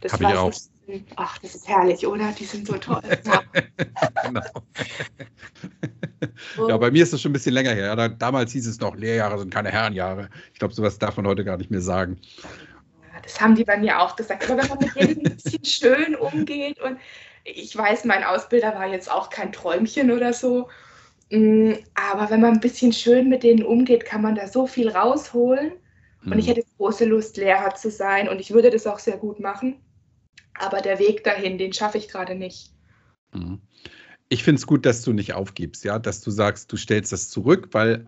das Hab war ich ach, das ist herrlich, oder? Die sind so toll. genau. ja, bei mir ist das schon ein bisschen länger her. Damals hieß es noch, Lehrjahre sind keine Herrenjahre. Ich glaube, sowas darf man heute gar nicht mehr sagen. Das haben die bei mir auch gesagt. Aber wenn man mit denen ein bisschen schön umgeht und ich weiß, mein Ausbilder war jetzt auch kein Träumchen oder so. Mm, aber wenn man ein bisschen schön mit denen umgeht, kann man da so viel rausholen. Und ich mhm. hätte große Lust, Lehrer zu sein und ich würde das auch sehr gut machen. Aber der Weg dahin, den schaffe ich gerade nicht. Mhm. Ich finde es gut, dass du nicht aufgibst, ja, dass du sagst, du stellst das zurück, weil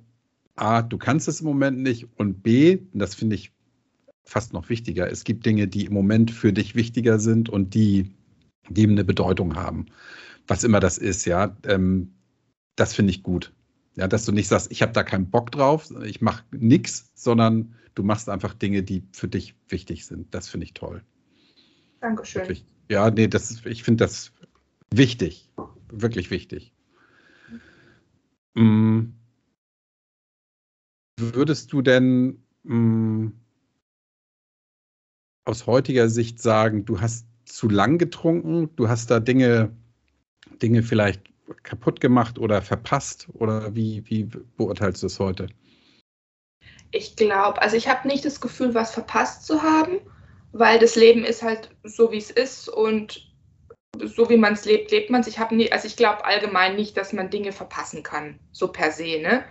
A, du kannst es im Moment nicht und B, das finde ich fast noch wichtiger, es gibt Dinge, die im Moment für dich wichtiger sind und die, die eine Bedeutung haben. Was immer das ist, ja, ähm, das finde ich gut. Ja, dass du nicht sagst, ich habe da keinen Bock drauf, ich mache nichts, sondern du machst einfach Dinge, die für dich wichtig sind. Das finde ich toll. Dankeschön. Wirklich. Ja, nee, das, ich finde das wichtig. Wirklich wichtig. Mhm. Würdest du denn mh, mm, aus heutiger Sicht sagen, du hast zu lang getrunken, du hast da Dinge, Dinge vielleicht kaputt gemacht oder verpasst? Oder wie, wie beurteilst du es heute? Ich glaube, also ich habe nicht das Gefühl, was verpasst zu haben, weil das Leben ist halt so, wie es ist und so wie man es lebt, lebt man es. Ich habe nie, also ich glaube allgemein nicht, dass man Dinge verpassen kann, so per se, ne?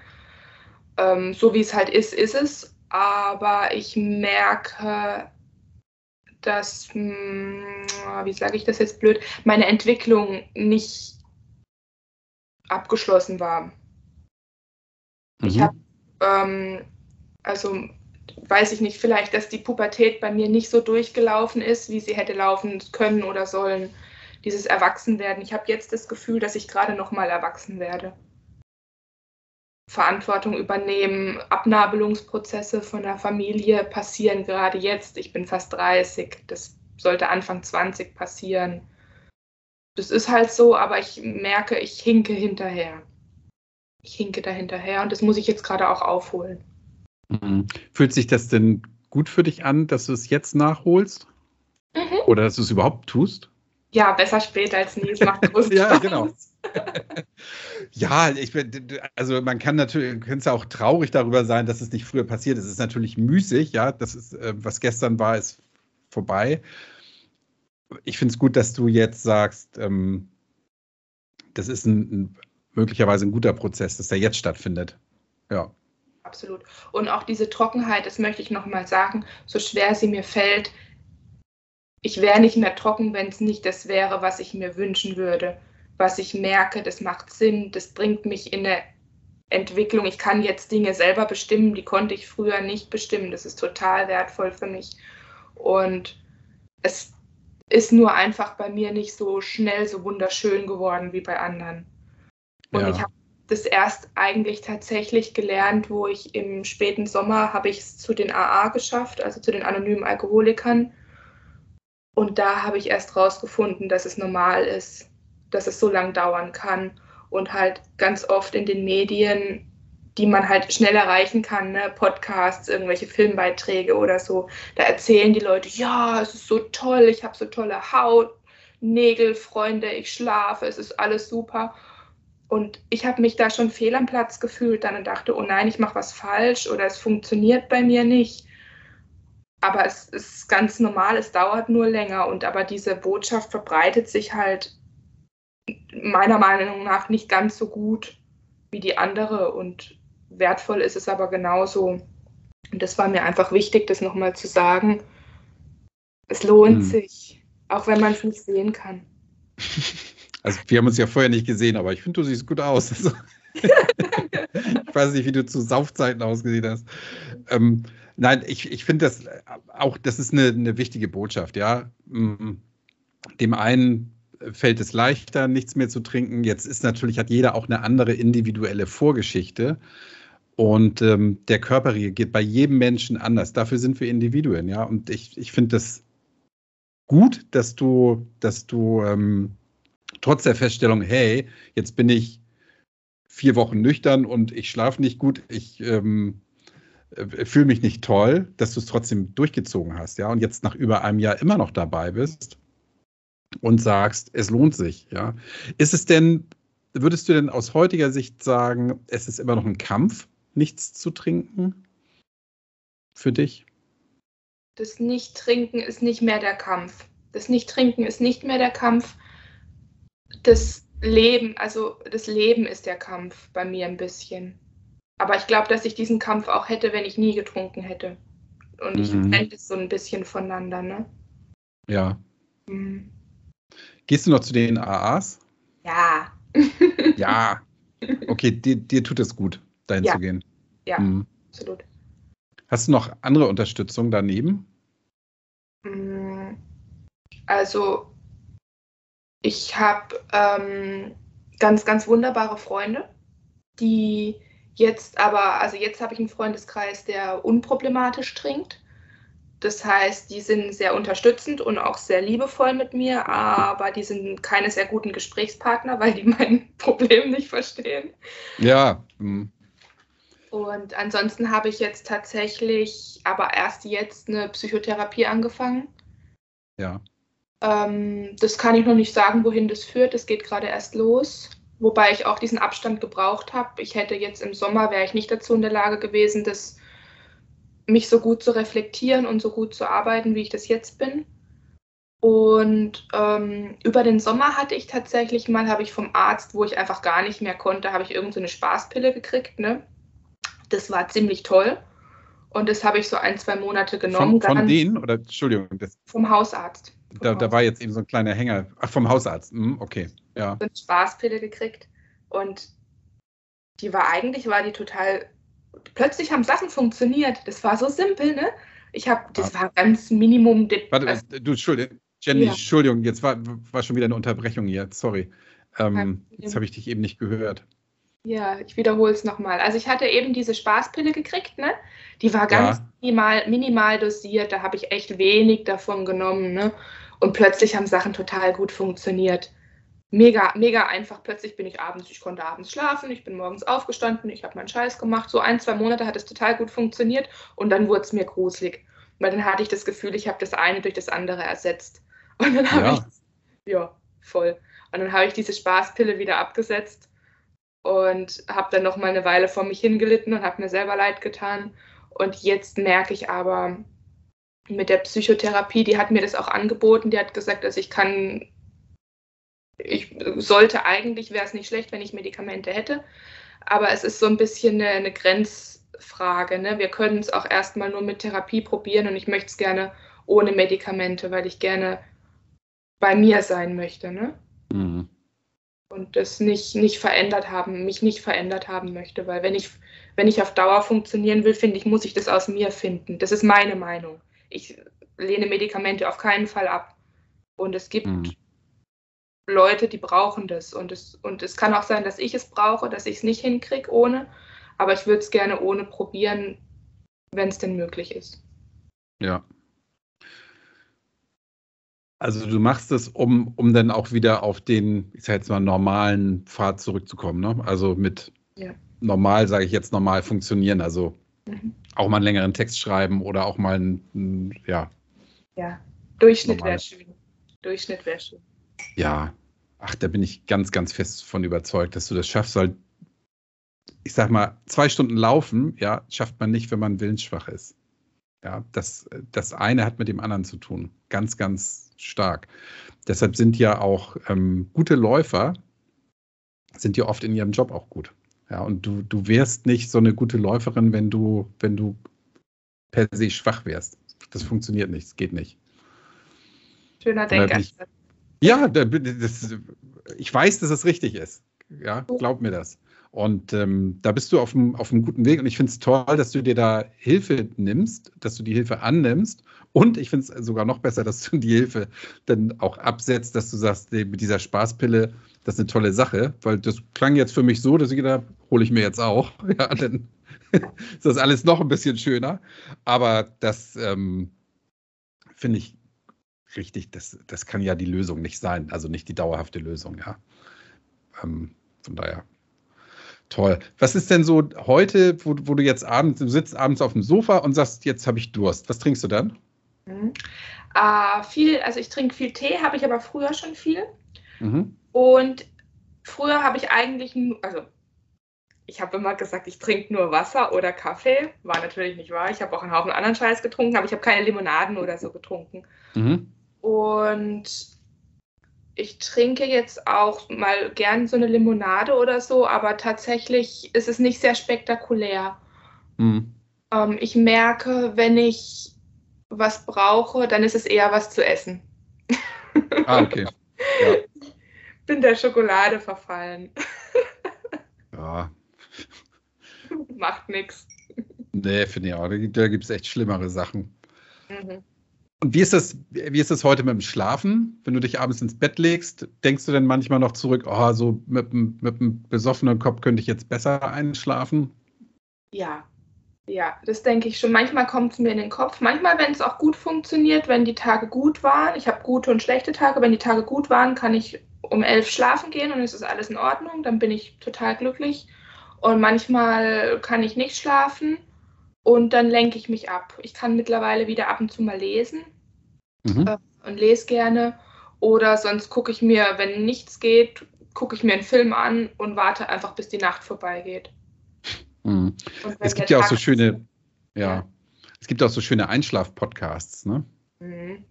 Ähm, so wie es halt ist, ist es. Aber ich merke, dass, mh, hm, wie sage ich das jetzt blöd, meine Entwicklung nicht abgeschlossen war. Mhm. Ich habe, ähm, also weiß ich nicht, vielleicht, dass die Pubertät bei mir nicht so durchgelaufen ist, wie sie hätte laufen können oder sollen. Dieses Erwachsenwerden. Ich habe jetzt das Gefühl, dass ich gerade noch mal erwachsen werde. Verantwortung übernehmen. Abnabelungsprozesse von der Familie passieren gerade jetzt. Ich bin fast 30. Das sollte Anfang 20 passieren. Das ist halt so, aber ich merke, ich hinke hinterher. Ich hinke da hinterher und das muss ich jetzt gerade auch aufholen. Mhm. Fühlt sich das denn gut für dich an, dass du es jetzt nachholst? Mhm. Oder dass du es überhaupt tust? Ja, besser später als nie. Es macht großen Ja, genau. ja, ich bin, also man kann natürlich, könnte auch traurig darüber sein, dass es nicht früher passiert ist. Es ist natürlich müßig, ja. Das ist, äh, was gestern war, ist vorbei. Ich finde es gut, dass du jetzt sagst, ähm, das ist ein, ein, möglicherweise ein guter Prozess, dass der jetzt stattfindet. Ja. Absolut. Und auch diese Trockenheit, das möchte ich nochmal sagen, so schwer sie mir fällt, ich wäre nicht mehr trocken, wenn es nicht das wäre, was ich mir wünschen würde, was ich merke, das macht Sinn, das bringt mich in eine Entwicklung. Ich kann jetzt Dinge selber bestimmen, die konnte ich früher nicht bestimmen. Das ist total wertvoll für mich. Und es ist nur einfach bei mir nicht so schnell so wunderschön geworden wie bei anderen. Und ja. ich habe das erst eigentlich tatsächlich gelernt, wo ich im späten Sommer habe ich es zu den AA geschafft, also zu den anonymen Alkoholikern und da habe ich erst rausgefunden, dass es normal ist, dass es so lang dauern kann. Und halt ganz oft in den Medien, die man halt schnell erreichen kann, ne? Podcasts, irgendwelche Filmbeiträge oder so, da erzählen die Leute, ja, es ist so toll, ich habe so tolle Haut, Nägel, Freunde, ich schlafe, es ist alles super. Und ich habe mich da schon fehl am Platz gefühlt dann und dachte, oh nein, ich mache was falsch oder es funktioniert bei mir nicht aber es ist ganz normal, es dauert nur länger und aber diese Botschaft verbreitet sich halt meiner Meinung nach nicht ganz so gut wie die andere und wertvoll ist es aber genauso. Und das war mir einfach wichtig, das nochmal zu sagen. Es lohnt hm. sich, auch wenn man es nicht sehen kann. Also wir haben uns ja vorher nicht gesehen, aber ich finde, du siehst gut aus. Also, ich weiß nicht, wie du zu Saufzeiten ausgesehen hast. Ähm, Nein, ich, ich finde das auch, das ist eine, eine wichtige Botschaft, ja. Mm, dem einen fällt es leichter, nichts mehr zu trinken. Jetzt ist natürlich, hat jeder auch eine andere individuelle Vorgeschichte. Und ähm, der Körper reagiert bei jedem Menschen anders. Dafür sind wir Individuen, ja. Und ich, ich finde das gut, dass du, dass du ähm, trotz der Feststellung, hey, jetzt bin ich vier Wochen nüchtern und ich schlafe nicht gut, ich ähm, äh, fühle mich nicht toll, dass du es trotzdem durchgezogen hast, ja, und jetzt nach über einem Jahr immer noch dabei bist und sagst, es lohnt sich, ja. Ist es denn, würdest du denn aus heutiger Sicht sagen, es ist immer noch ein Kampf, nichts zu trinken? Für dich? Das Nicht-Trinken ist nicht mehr der Kampf. Das Nicht-Trinken ist nicht mehr der Kampf. Das Leben, also das Leben ist der Kampf bei mir ein bisschen. Aber ich glaube, dass ich diesen Kampf auch hätte, wenn ich nie getrunken hätte. Und ich mhm. trenne es so ein bisschen voneinander, ne? Ja. Mhm. Gehst du noch zu den AAs? Ja. ja. Okay, dir, dir tut es gut, dahin ja. zu gehen. Ja, mhm. absolut. Hast du noch andere Unterstützung daneben? Mm, also, ich habe ähm, ganz, ganz wunderbare Freunde, die Jetzt aber, also jetzt habe ich einen Freundeskreis, der unproblematisch trinkt. Das heißt, die sind sehr unterstützend und auch sehr liebevoll mit mir, aber die sind keine sehr guten Gesprächspartner, weil die mein Problem nicht verstehen. Ja. Mhm. Und ansonsten habe ich jetzt tatsächlich, aber erst jetzt eine Psychotherapie angefangen. Ja. Ähm, das kann ich noch nicht sagen, wohin das führt. Es geht gerade erst los. Wobei ich auch diesen Abstand gebraucht habe. Ich hätte jetzt im Sommer, wäre ich nicht dazu in der Lage gewesen, das, mich so gut zu reflektieren und so gut zu arbeiten, wie ich das jetzt bin. Und ähm, über den Sommer hatte ich tatsächlich mal, habe ich vom Arzt, wo ich einfach gar nicht mehr konnte, habe ich irgendeine so Spaßpille gekriegt. Ne? Das war ziemlich toll. Und das habe ich so ein, zwei Monate genommen. Von, von denen? Oder Entschuldigung. Vom Hausarzt. Da, da war jetzt eben so ein kleiner Hänger. Ach, vom Hausarzt. Hm, okay ja. so eine Spaßpille gekriegt. Und die war eigentlich, war die total, plötzlich haben Sachen funktioniert. Das war so simpel, ne? Ich habe, das war ganz Minimum. Warte, du, Entschuldigung, Jenny, ja. Entschuldigung, jetzt war, war schon wieder eine Unterbrechung hier, sorry. Ähm, jetzt habe ich dich eben nicht gehört. Ja, ich wiederhole es nochmal. Also ich hatte eben diese Spaßpille gekriegt, ne? Die war ganz ja. minimal, minimal dosiert, da habe ich echt wenig davon genommen, ne? Und plötzlich haben Sachen total gut funktioniert. Mega, mega einfach. Plötzlich bin ich abends, ich konnte abends schlafen, ich bin morgens aufgestanden, ich habe meinen Scheiß gemacht. So ein, zwei Monate hat es total gut funktioniert und dann wurde es mir gruselig. Weil dann hatte ich das Gefühl, ich habe das eine durch das andere ersetzt. Und dann habe ja. ich, ja, voll. Und dann habe ich diese Spaßpille wieder abgesetzt und habe dann noch mal eine Weile vor mich hingelitten und habe mir selber leid getan. Und jetzt merke ich aber mit der Psychotherapie, die hat mir das auch angeboten, die hat gesagt, dass ich kann, ich sollte eigentlich, wäre es nicht schlecht, wenn ich Medikamente hätte, aber es ist so ein bisschen eine, eine Grenzfrage. Ne? Wir können es auch erstmal nur mit Therapie probieren und ich möchte es gerne ohne Medikamente, weil ich gerne bei mir sein möchte. Ne? Mhm und das nicht, nicht verändert haben, mich nicht verändert haben möchte. Weil wenn ich, wenn ich auf Dauer funktionieren will, finde ich, muss ich das aus mir finden. Das ist meine Meinung. Ich lehne Medikamente auf keinen Fall ab. Und es gibt mhm. Leute, die brauchen das. Und es, und es kann auch sein, dass ich es brauche, dass ich es nicht hinkriege ohne. Aber ich würde es gerne ohne probieren, wenn es denn möglich ist. Ja, also du machst es, um, um dann auch wieder auf den, ich sag jetzt mal, normalen Pfad zurückzukommen, ne? Also mit ja. normal, sage ich jetzt, normal funktionieren. Also. Auch mal einen längeren Text schreiben oder auch mal ein, ja. Ja, Durchschnitt wäre schön. Durchschnitt wäre schön. Ja, ach, da bin ich ganz, ganz fest von überzeugt, dass du das schaffst, weil ich sag mal, zwei Stunden laufen, ja, schafft man nicht, wenn man willensschwach ist. Ja, das, das eine hat mit dem anderen zu tun. Ganz, ganz stark. Deshalb sind ja auch ähm, gute Läufer, sind ja oft in ihrem Job auch gut. Ja, und du, du wärst nicht so eine gute Läuferin, wenn du, wenn du per se schwach wärst. Das funktioniert nicht, es geht nicht. Schöner Denkansatz. Ja, das, ich weiß, dass es richtig ist. Ja, glaub mir das. Und ähm, da bist du auf einem, auf guten Weg. Und ich finde es toll, dass du dir da Hilfe nimmst, dass du die Hilfe annimmst. Und ich finde es sogar noch besser, dass du die Hilfe dann auch absetzt, dass du sagst, mit dieser Spaßpille, das ist eine tolle Sache. Weil das klang jetzt für mich so, dass ich gedacht hole ich mir jetzt auch. Ja, dann ist das alles noch ein bisschen schöner. Aber das ähm, finde ich richtig, das, das kann ja die Lösung nicht sein. Also nicht die dauerhafte Lösung, ja. Ähm, von daher Toll. Was ist denn so heute, wo, wo, du jetzt abends, du sitzt abends auf dem Sofa und sagst, jetzt habe ich Durst. Was trinkst du dann? Mhm. Äh, viel, also ich trinke viel Tee, habe ich aber früher schon viel. Mhm. Und früher habe ich eigentlich, also ich habe immer gesagt, ich trinke nur Wasser oder Kaffee. War natürlich nicht wahr. Ich habe auch einen Haufen anderen Scheiß getrunken, aber ich habe keine Limonaden oder so getrunken. Mhm. Und ich trinke jetzt auch mal gern so eine Limonade oder so, aber tatsächlich ist es nicht sehr spektakulär. Mhm. Ähm, ich merke, wenn ich was brauche, dann ist es eher was zu essen. Ah, okay. Ja. Bin der Schokolade verfallen. Ja. Macht nichts. Nee, finde ich auch. Da gibt es echt schlimmere Sachen. Mhm. Und wie ist das, wie ist das heute mit dem Schlafen? Wenn du dich abends ins Bett legst, denkst du denn manchmal noch zurück, oh, so mit, mit einem besoffenen Kopf könnte ich jetzt besser einschlafen? Ja, ja, das denke ich schon. Manchmal kommt es mir in den Kopf. Manchmal, wenn es auch gut funktioniert, wenn die Tage gut waren. Ich habe gute und schlechte Tage. Wenn die Tage gut waren, kann ich um elf schlafen gehen und es ist alles in Ordnung. Dann bin ich total glücklich. Und manchmal kann ich nicht schlafen und dann lenke ich mich ab. Ich kann mittlerweile wieder ab und zu mal lesen mhm. äh, und lese gerne. Oder sonst gucke ich mir, wenn nichts geht, gucke ich mir einen Film an und warte einfach, bis die Nacht vorbeigeht. Mhm. Es gibt ja auch so schöne, ja, ja, es gibt auch so schöne Einschlaf-Podcasts, ne? Mhm.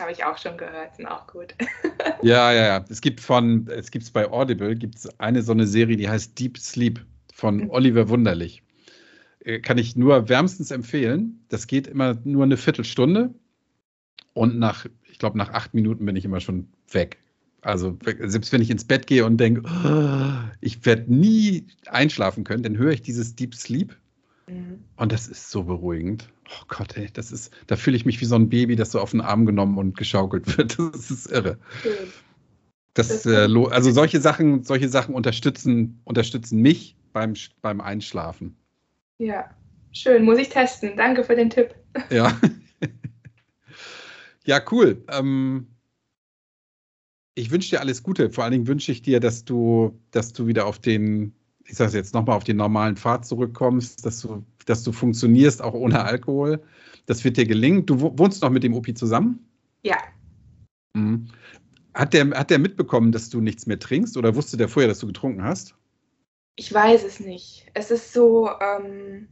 Habe ich auch schon gehört, sind auch gut. ja, ja, ja. Es gibt von, es gibt bei Audible, gibt es eine so eine Serie, die heißt Deep Sleep von mhm. Oliver Wunderlich. Äh, kann ich nur wärmstens empfehlen. Das geht immer nur eine Viertelstunde und nach, ich glaube, nach acht Minuten bin ich immer schon weg. Also selbst wenn ich ins Bett gehe und denke, oh, ich werde nie einschlafen können, dann höre ich dieses Deep Sleep mhm. und das ist so beruhigend. Oh Gott, ey, das ist, da fühle ich mich wie so ein Baby, das so auf den Arm genommen und geschaukelt wird. Das ist irre. Das, äh, also solche Sachen, solche Sachen unterstützen, unterstützen mich beim, beim Einschlafen. Ja, schön, muss ich testen. Danke für den Tipp. Ja. ja, cool. Ähm, ich wünsche dir alles Gute. Vor allen Dingen wünsche ich dir, dass du, dass du wieder auf den, ich sage es jetzt nochmal, auf den normalen Pfad zurückkommst, dass du, dass du funktionierst, auch ohne Alkohol. Das wird dir gelingen. Du wohnst noch mit dem Opi zusammen? Ja. Mhm. Hat der, hat der mitbekommen, dass du nichts mehr trinkst oder wusste der vorher, dass du getrunken hast? Ich weiß es nicht. Es ist so, ähm,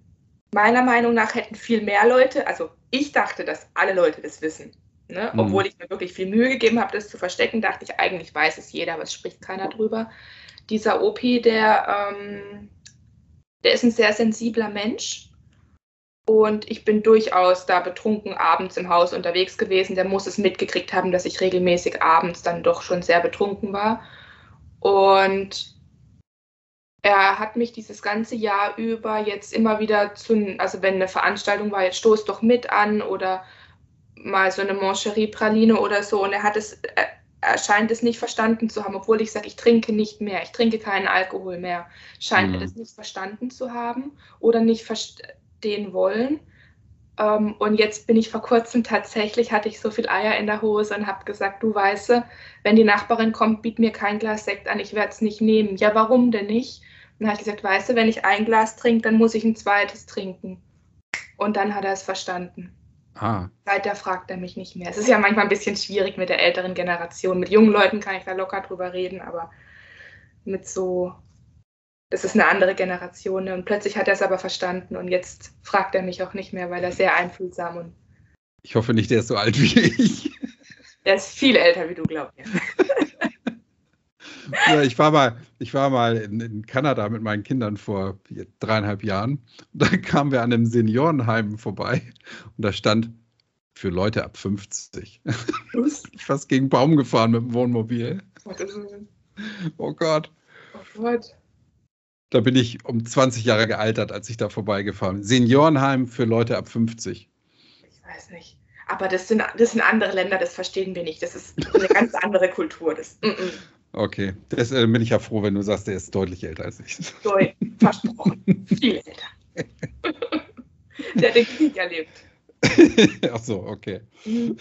meiner Meinung nach hätten viel mehr Leute, also ich dachte, dass alle Leute das wissen. Ne? Mhm. Obwohl ich mir wirklich viel Mühe gegeben habe, das zu verstecken, dachte ich, eigentlich weiß es jeder, aber es spricht keiner drüber. Dieser OP, der, ähm, der ist ein sehr sensibler Mensch und ich bin durchaus da betrunken abends im Haus unterwegs gewesen. Der muss es mitgekriegt haben, dass ich regelmäßig abends dann doch schon sehr betrunken war. Und er hat mich dieses ganze Jahr über jetzt immer wieder zu, also wenn eine Veranstaltung war, jetzt stoß doch mit an oder mal so eine Moncherie-Praline oder so. Und er hat es, er scheint es nicht verstanden zu haben, obwohl ich sage, ich trinke nicht mehr, ich trinke keinen Alkohol mehr. Scheint mhm. er das nicht verstanden zu haben oder nicht verstanden den wollen. Ähm, und jetzt bin ich vor kurzem tatsächlich, hatte ich so viel Eier in der Hose und habe gesagt, du weißt, wenn die Nachbarin kommt, biet mir kein Glas Sekt an, ich werde es nicht nehmen. Ja, warum denn nicht? Und dann habe ich gesagt, weißt du, wenn ich ein Glas trinke, dann muss ich ein zweites trinken. Und dann hat er es verstanden. Ah. Seither fragt er mich nicht mehr. Es ist ja manchmal ein bisschen schwierig mit der älteren Generation. Mit jungen Leuten kann ich da locker drüber reden, aber mit so das ist eine andere Generation. Ne? Und plötzlich hat er es aber verstanden und jetzt fragt er mich auch nicht mehr, weil er sehr einfühlsam und. Ich hoffe nicht, der ist so alt wie ich. Der ist viel älter wie du, glaub mir. Ja, ich war mal, ich war mal in, in, Kanada mit meinen Kindern vor dreieinhalb Jahren. Da kamen wir an einem Seniorenheim vorbei und da stand für Leute ab 50. ich fast gegen einen Baum gefahren mit dem Wohnmobil. Oh Gott. Oh Gott. Da bin ich um 20 Jahre gealtert, als ich da vorbeigefahren bin. Seniorenheim für Leute ab 50. Ich weiß nicht. Aber das sind, das sind andere Länder, das verstehen wir nicht. Das ist eine ganz andere Kultur. Das, mm -mm. Okay, das äh, bin ich ja froh, wenn du sagst, der ist deutlich älter als ich. Deutlich, versprochen. Viel älter. der hat den Krieg erlebt. Ach so, okay. Mhm.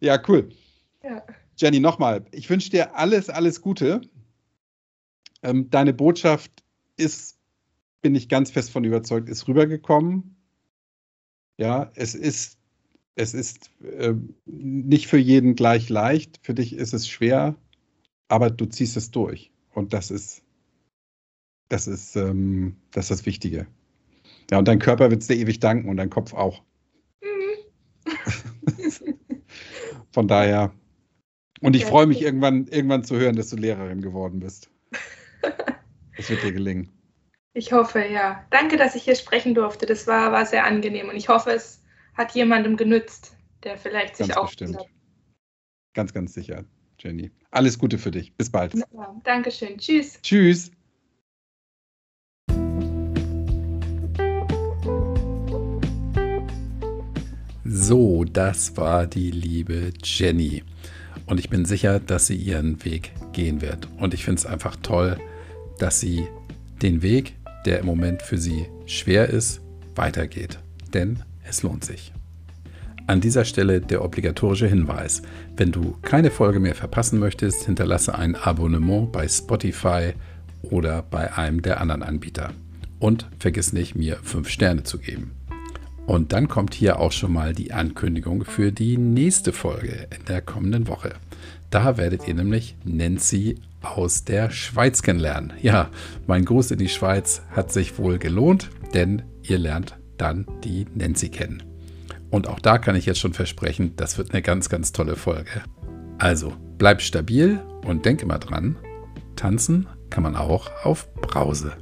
ja, cool. Ja. Jenny, nochmal, ich wünsche dir alles, alles Gute. Ähm, deine Botschaft ist, bin ich ganz fest von überzeugt, ist rübergekommen. Ja, es ist, es ist äh, nicht für jeden gleich leicht. Für dich ist es schwer, aber du ziehst es durch. Und das ist, das ist, ähm, das ist das Wichtige. Ja, und dein Körper wird es dir ewig danken und dein Kopf auch. Von daher. Und ich freue mich irgendwann, irgendwann zu hören, dass du Lehrerin geworden bist. Es wird dir gelingen. Ich hoffe, ja. Danke, dass ich hier sprechen durfte. Das war, war sehr angenehm und ich hoffe, es hat jemandem genützt, der vielleicht sich ganz auch. Bestimmt. Ganz, ganz sicher, Jenny. Alles Gute für dich. Bis bald. Ja, Dankeschön. Tschüss. Tschüss. So, das war die liebe Jenny. Und ich bin sicher, dass sie ihren Weg gehen wird. Und ich finde es einfach toll, dass sie den Weg, der im Moment für sie schwer ist, weitergeht. Denn es lohnt sich. An dieser Stelle der obligatorische Hinweis. Wenn du keine Folge mehr verpassen möchtest, hinterlasse ein Abonnement bei Spotify oder bei einem der anderen Anbieter. Und vergiss nicht, mir 5 Sterne zu geben. Und dann kommt hier auch schon mal die Ankündigung für die nächste Folge in der kommenden Woche. Da werdet ihr nämlich Nancy aus der Schweiz kennenlernen. Ja, mein Gruß in die Schweiz hat sich wohl gelohnt, denn ihr lernt dann die Nancy kennen. Und auch da kann ich jetzt schon versprechen, das wird eine ganz, ganz tolle Folge. Also, bleib stabil und denk immer dran, tanzen kann man auch auf Brause.